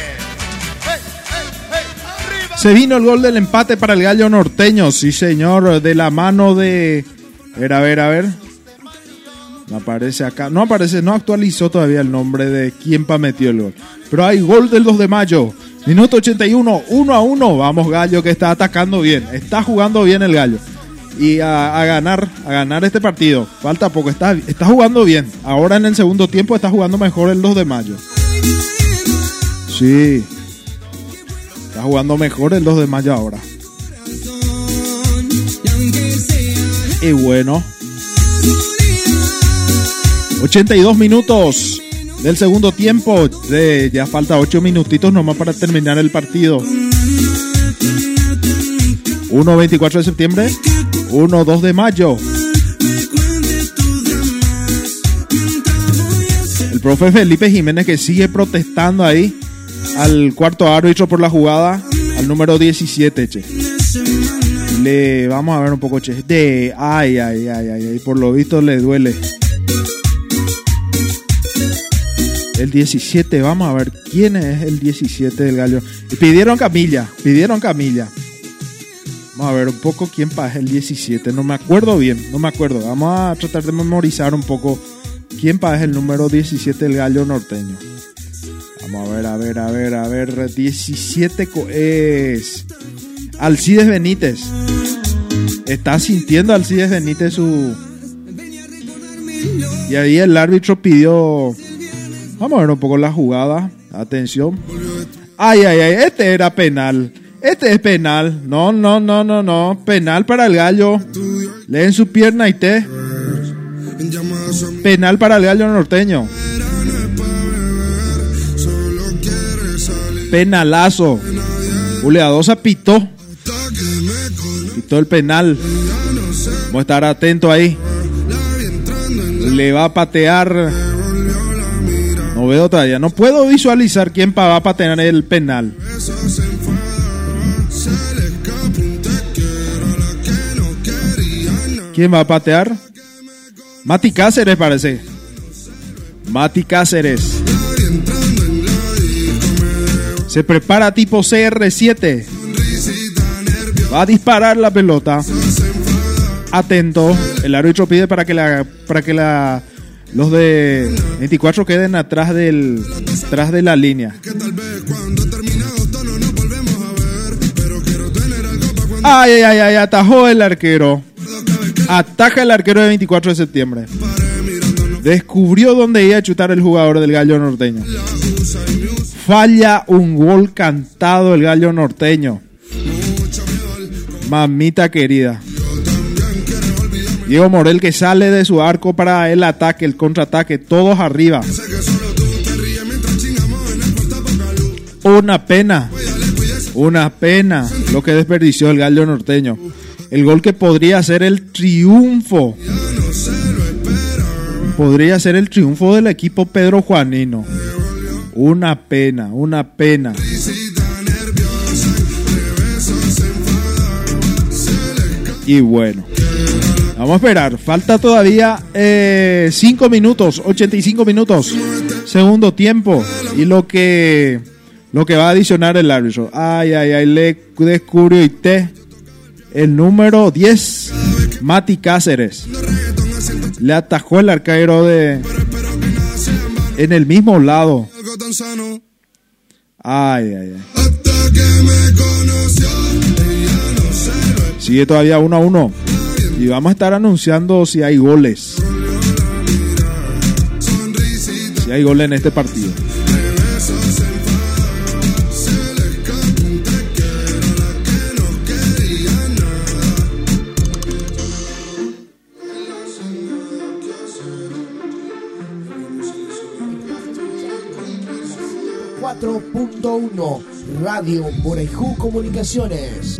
¡Hey, hey, hey! ¡Arriba! Se vino el gol del empate para el gallo norteño. Sí, señor. De la mano de. A ver, a ver, a ver. No aparece acá. No aparece, no actualizó todavía el nombre de quién pa metió el gol. Pero hay gol del 2 de mayo. Minuto 81, 1 a 1. Vamos, gallo, que está atacando bien. Está jugando bien el gallo. Y a, ganar, a ganar este partido. Falta poco. Está, está jugando bien. Ahora en el segundo tiempo está jugando mejor el 2 de mayo. Sí. Está jugando mejor el 2 de mayo ahora. Y bueno. 82 minutos del segundo tiempo. De- ya falta 8 minutitos nomás para terminar el partido. 1 24 de septiembre. 1 2 de mayo. El profe Felipe Jiménez que sigue protestando ahí al cuarto árbitro por la jugada, al número 17, che. Le vamos a ver un poco, che. De, ay, ay, ay, ay, ay, por lo visto le duele. El 17, vamos a ver quién es el 17 del gallo. Y pidieron Camilla, pidieron Camilla. Vamos a ver un poco quién pasa el 17. No me acuerdo bien, no me acuerdo. Vamos a tratar de memorizar un poco quién pasa el número 17 del gallo norteño. Vamos a ver, a ver, a ver, a ver. 17 co- es Alcides Benítez. Está sintiendo Alcides Benítez su. Y ahí el árbitro pidió. Vamos a ver un poco la jugada. Atención. Ay, ay, ay. Este era penal. Este es penal. No, no, no, no, no. Penal para el gallo. Leen su pierna y te. Penal para el gallo norteño. Penalazo. Juliadosa pitó. Pitó el penal. Vamos a estar atento ahí. Le va a patear. No veo todavía. No puedo visualizar quién va a patear el penal. ¿Quién va a patear? Mati Cáceres parece. Mati Cáceres. Se prepara tipo CR7. Va a disparar la pelota. Atento. El árbitro pide para que la para que la los de 24 queden atrás del atrás de la línea. Ay, ay, ay, ay, atajó el arquero. Ataja el arquero de 24 de septiembre. Descubrió dónde iba a chutar el jugador del gallo norteño. Falla un gol cantado el gallo norteño. Mamita querida. Diego Morel que sale de su arco para el ataque, el contraataque, todos arriba. Una pena, una pena lo que desperdició el gallo norteño. El gol que podría ser el triunfo. Podría ser el triunfo del equipo Pedro Juanino. Una pena, una pena. Y bueno, vamos a esperar. Falta todavía 5 minutos, 85 minutos. Segundo tiempo. Y lo que lo que va a adicionar el árbitro. Ay, ay, ay, le descubrió y te. El número 10, Mati Cáceres. Le atajó el arquero de. En el mismo lado. Ay, ay, ay. Sigue todavía 1 a 1. Y vamos a estar anunciando si hay goles. Si hay goles en este partido. Radio Morejú Comunicaciones.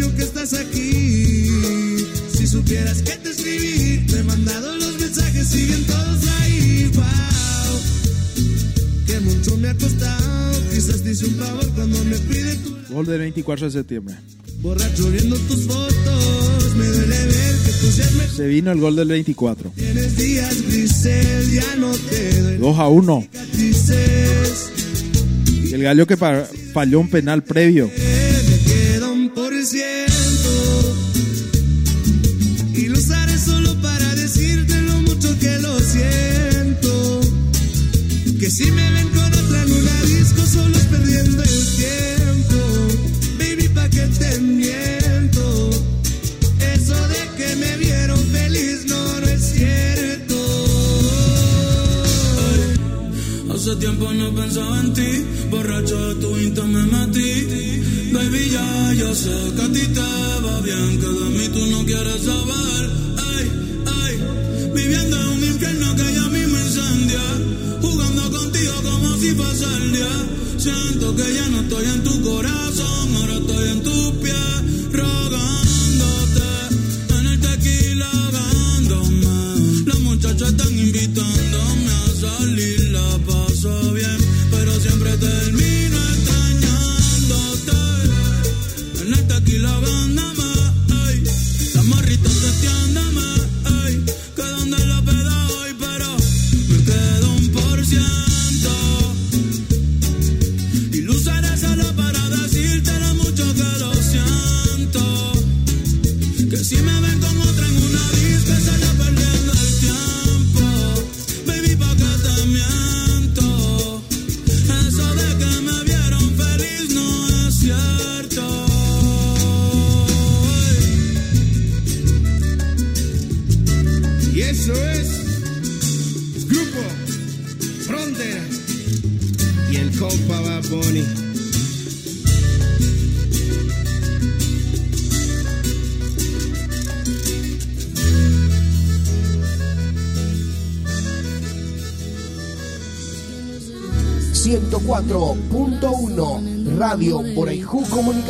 sueño que estás aquí. Si supieras que te escribí, te he mandado los mensajes, siguen todos ahí. Wow, que mucho me ha costado. Quizás te hice un favor cuando me pide tu Gol del 24 de septiembre. borracho viendo tus fotos. Me duele ver que tú seas mejor. Se vino el gol del 24. Tienes días grises, ya no te doy 2 a 1. cicatrices. Y el gallo que falló un penal previo. Hace tiempo no pensaba en ti, borracho de tu insta me metí. Baby, ya yo sé que a ti te va bien, que de mí tú no quieres saber. Ay, ay, viviendo en un infierno que ya a mí me incendia. Jugando contigo como si pasara el día. Siento que ya no estoy en tu corazón, ahora estoy en tus pies.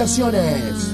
vacaciones.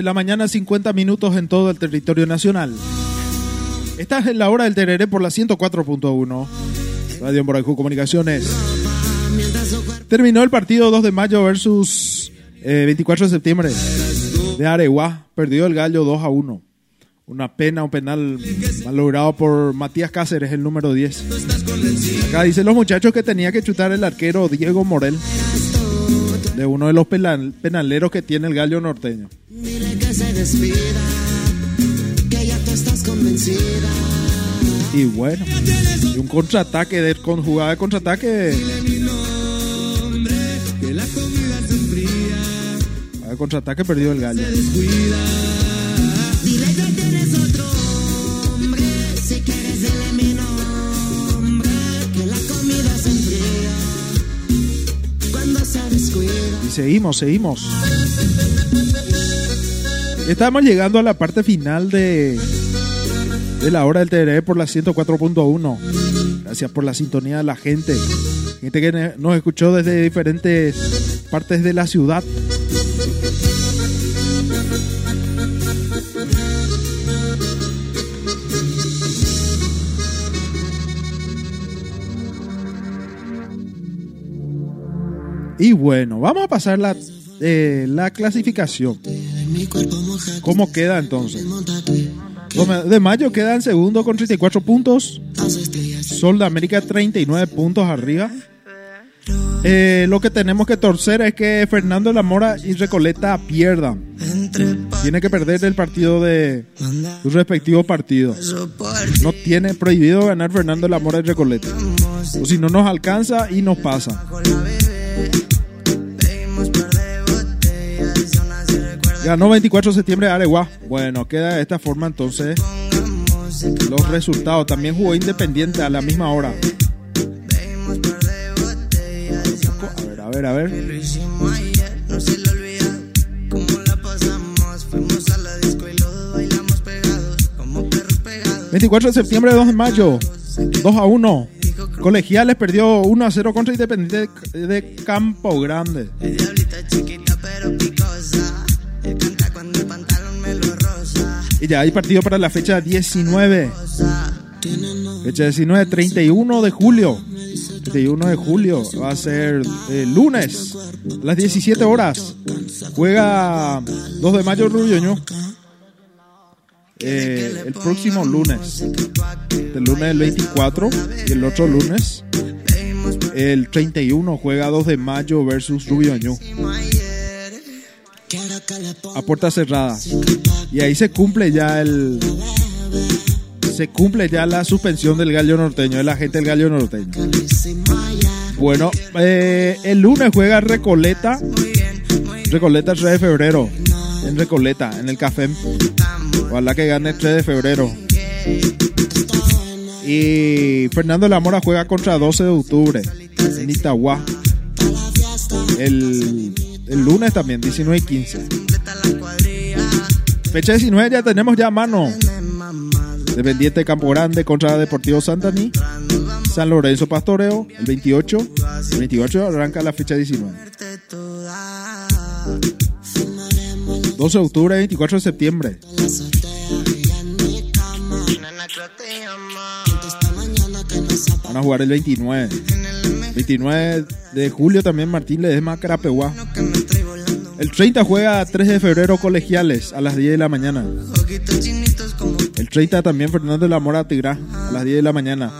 De la mañana, 50 minutos en todo el territorio nacional. Estás en la hora del Tereré por la 104.1. Radio Morajú Comunicaciones. Terminó el partido 2 de mayo versus eh, 24 de septiembre de Areguá. Perdió el gallo 2 a 1. Una pena, un penal mal logrado por Matías Cáceres, el número 10. Acá dicen los muchachos que tenía que chutar el arquero Diego Morel, de uno de los penal- penaleros que tiene el gallo norteño. dile que se despida. Que ya tú estás convencida. Y bueno, y un contraataque, de, con jugada de contraataque. Jugada de contraataque perdió el gallo. Seguimos, seguimos. Estamos llegando a la parte final de, de la hora del TRE por la 104.1. Gracias por la sintonía de la gente. Gente que nos escuchó desde diferentes partes de la ciudad. Y bueno, vamos a pasar la, eh, la clasificación. ¿Cómo queda entonces? De mayo queda en segundo con 34 puntos. Sol de América 39 puntos arriba. Eh, lo que tenemos que torcer es que Fernando de la Mora y Recoleta pierdan. Tiene que perder el partido de sus respectivos partidos. No tiene prohibido ganar Fernando de la Mora y Recoleta. O si no nos alcanza y nos pasa. Ganó 24 de septiembre Areguá. Bueno, queda de esta forma entonces los resultados. También jugó Independiente a la misma hora. A ver, a ver, a ver. 24 de septiembre, 2 de mayo, 2 a 1. Colegiales perdió 1 a 0 contra Independiente de Campo Grande. Y ya hay partido para la fecha 19. Fecha 19, 31 de julio. 31 de julio va a ser eh, lunes, a las 17 horas. Juega 2 de mayo Rubioño. Eh, el próximo lunes. El lunes el 24 y el otro lunes. El 31 juega 2 de mayo versus Rubioño. A puerta cerrada. Y ahí se cumple ya el. Se cumple ya la suspensión del gallo norteño, de la gente del gallo norteño. Bueno, eh, el lunes juega Recoleta. Recoleta el 3 de febrero. En Recoleta, en el café. Ojalá que gane el 3 de febrero. Y Fernando de la Mora juega contra 12 de octubre. En Itagua. El, el lunes también, 19 y 15. Fecha 19 ya tenemos ya a mano. Dependiente de Campo Grande contra Deportivo Santaní. San Lorenzo Pastoreo, el 28. El 28 arranca la fecha 19. 12 de octubre, 24 de septiembre. Van a jugar el 29. 29 de julio también Martín Ledesma Carapeguá. El 30 juega 3 de febrero colegiales a las 10 de la mañana. El 30 también Fernando de la Mora Tigrá a las 10 de la mañana.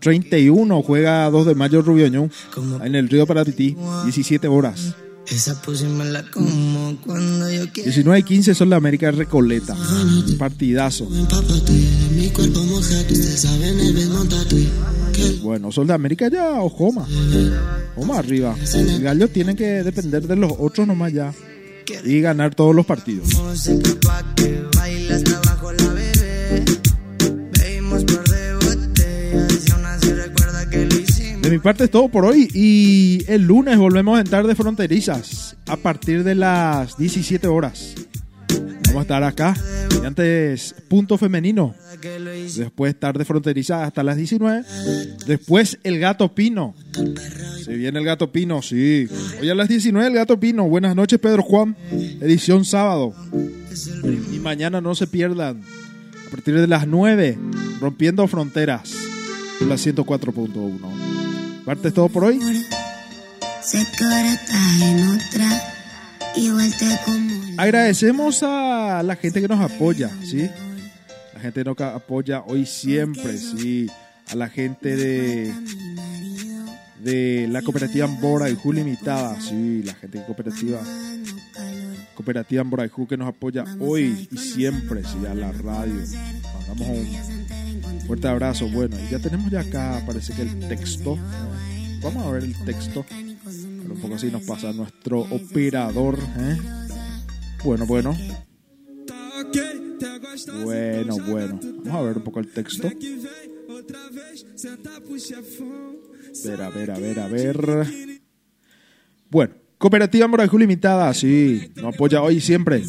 31 juega 2 de mayo Rubioñón en el Río Paratití, 17 horas. Esa pussy me la como cuando yo quiero. 19 y 15 son la América Recoleta. Partidazo. Bueno, Sol de América ya o Joma. Joma arriba. El Gallo tiene que depender de los otros nomás ya. Y ganar todos los partidos. Mi parte es todo por hoy. Y el lunes volvemos a entrar de fronterizas. A partir de las 17 horas. Vamos a estar acá. Y antes, punto femenino. Después tarde fronteriza hasta las 19. Después el gato pino. Se viene el gato pino, sí. Hoy a las 19 el gato pino. Buenas noches, Pedro Juan. Edición sábado. Y mañana no se pierdan. A partir de las 9, rompiendo fronteras. La 104.1. Parte es todo por hoy. Agradecemos a la gente que nos apoya, ¿sí? La gente que nos apoya hoy siempre, ¿sí? A la gente de de la cooperativa Ambora y Ju Limitada, sí, la gente de cooperativa cooperativa Ambora y Ju que nos apoya hoy y siempre, sí, a la radio. Mandamos un fuerte abrazo. Bueno, y ya tenemos ya acá, parece que el texto. Vamos a ver el texto. Pero un poco así nos pasa nuestro operador. ¿eh? Bueno, bueno. Bueno, bueno. Vamos a ver un poco el texto. Ver, a ver, a ver, a ver. Bueno, Cooperativa Moraju Limitada, sí, nos apoya hoy y siempre.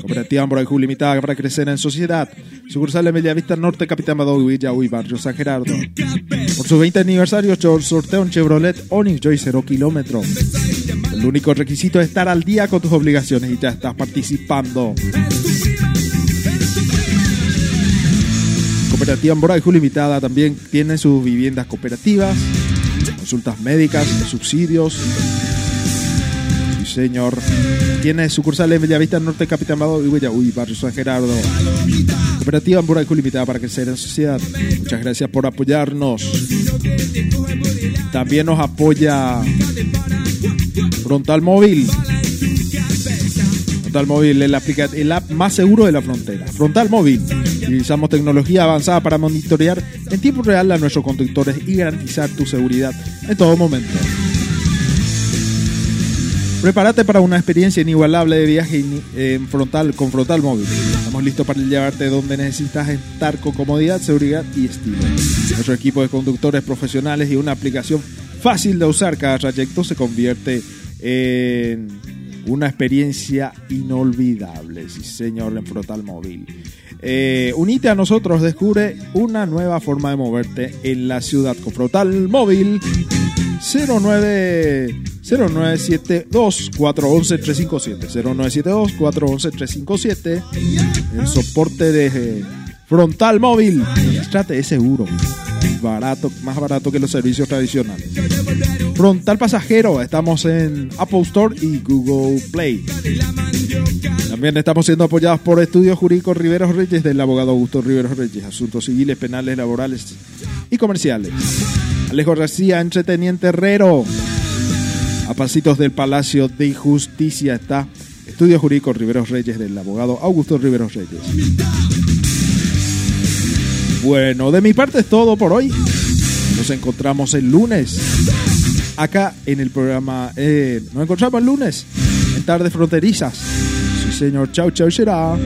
Cooperativa Moraju Limitada para crecer en sociedad. Sucursal en Bellavista Norte, Capitán Badawi, Villa Barrio San Gerardo. Por su 20 aniversario, sorteo un Chevrolet Onix Joy 0 kilómetro. El único requisito es estar al día con tus obligaciones y ya estás participando. Cooperativa Moraju Limitada también tiene sus viviendas cooperativas, consultas médicas, subsidios, señor. Tiene sucursal en Bellavista Norte, Capitán Bado y Uy, Barrio San Gerardo. Cooperativa Amburaco Limitada para crecer en sociedad. Muchas gracias por apoyarnos. También nos apoya Frontal Móvil. Frontal Móvil, el, el app más seguro de la frontera. Frontal Móvil. Utilizamos tecnología avanzada para monitorear en tiempo real a nuestros conductores y garantizar tu seguridad en todo momento. Prepárate para una experiencia inigualable de viaje in- con Frontal Móvil. Estamos listos para llevarte donde necesitas estar con comodidad, seguridad y estilo. Nuestro equipo de conductores profesionales y una aplicación fácil de usar cada trayecto se convierte en una experiencia inolvidable. Sí, señor, en Frontal Móvil. Eh, unite a nosotros, descubre una nueva forma de moverte en la ciudad con Frontal Móvil. 09 0972 411 357 0972 411 357 el soporte de frontal móvil. Trate es seguro. Barato más barato que los servicios tradicionales. Frontal pasajero. Estamos en Apple Store y Google Play. También estamos siendo apoyados por Estudios Jurídicos Riveros Reyes del abogado Augusto Riveros Reyes. Asuntos civiles penales laborales y comerciales Alejo García, entreteniente Herrero. A pasitos del Palacio de Justicia está Estudio Jurídico Riveros Reyes del abogado Augusto Riveros Reyes. Bueno, de mi parte es todo por hoy. Nos encontramos el lunes. Acá en el programa. eh, nos encontramos el lunes. En Tardes Fronterizas. Sí, señor. Chau, chau, será.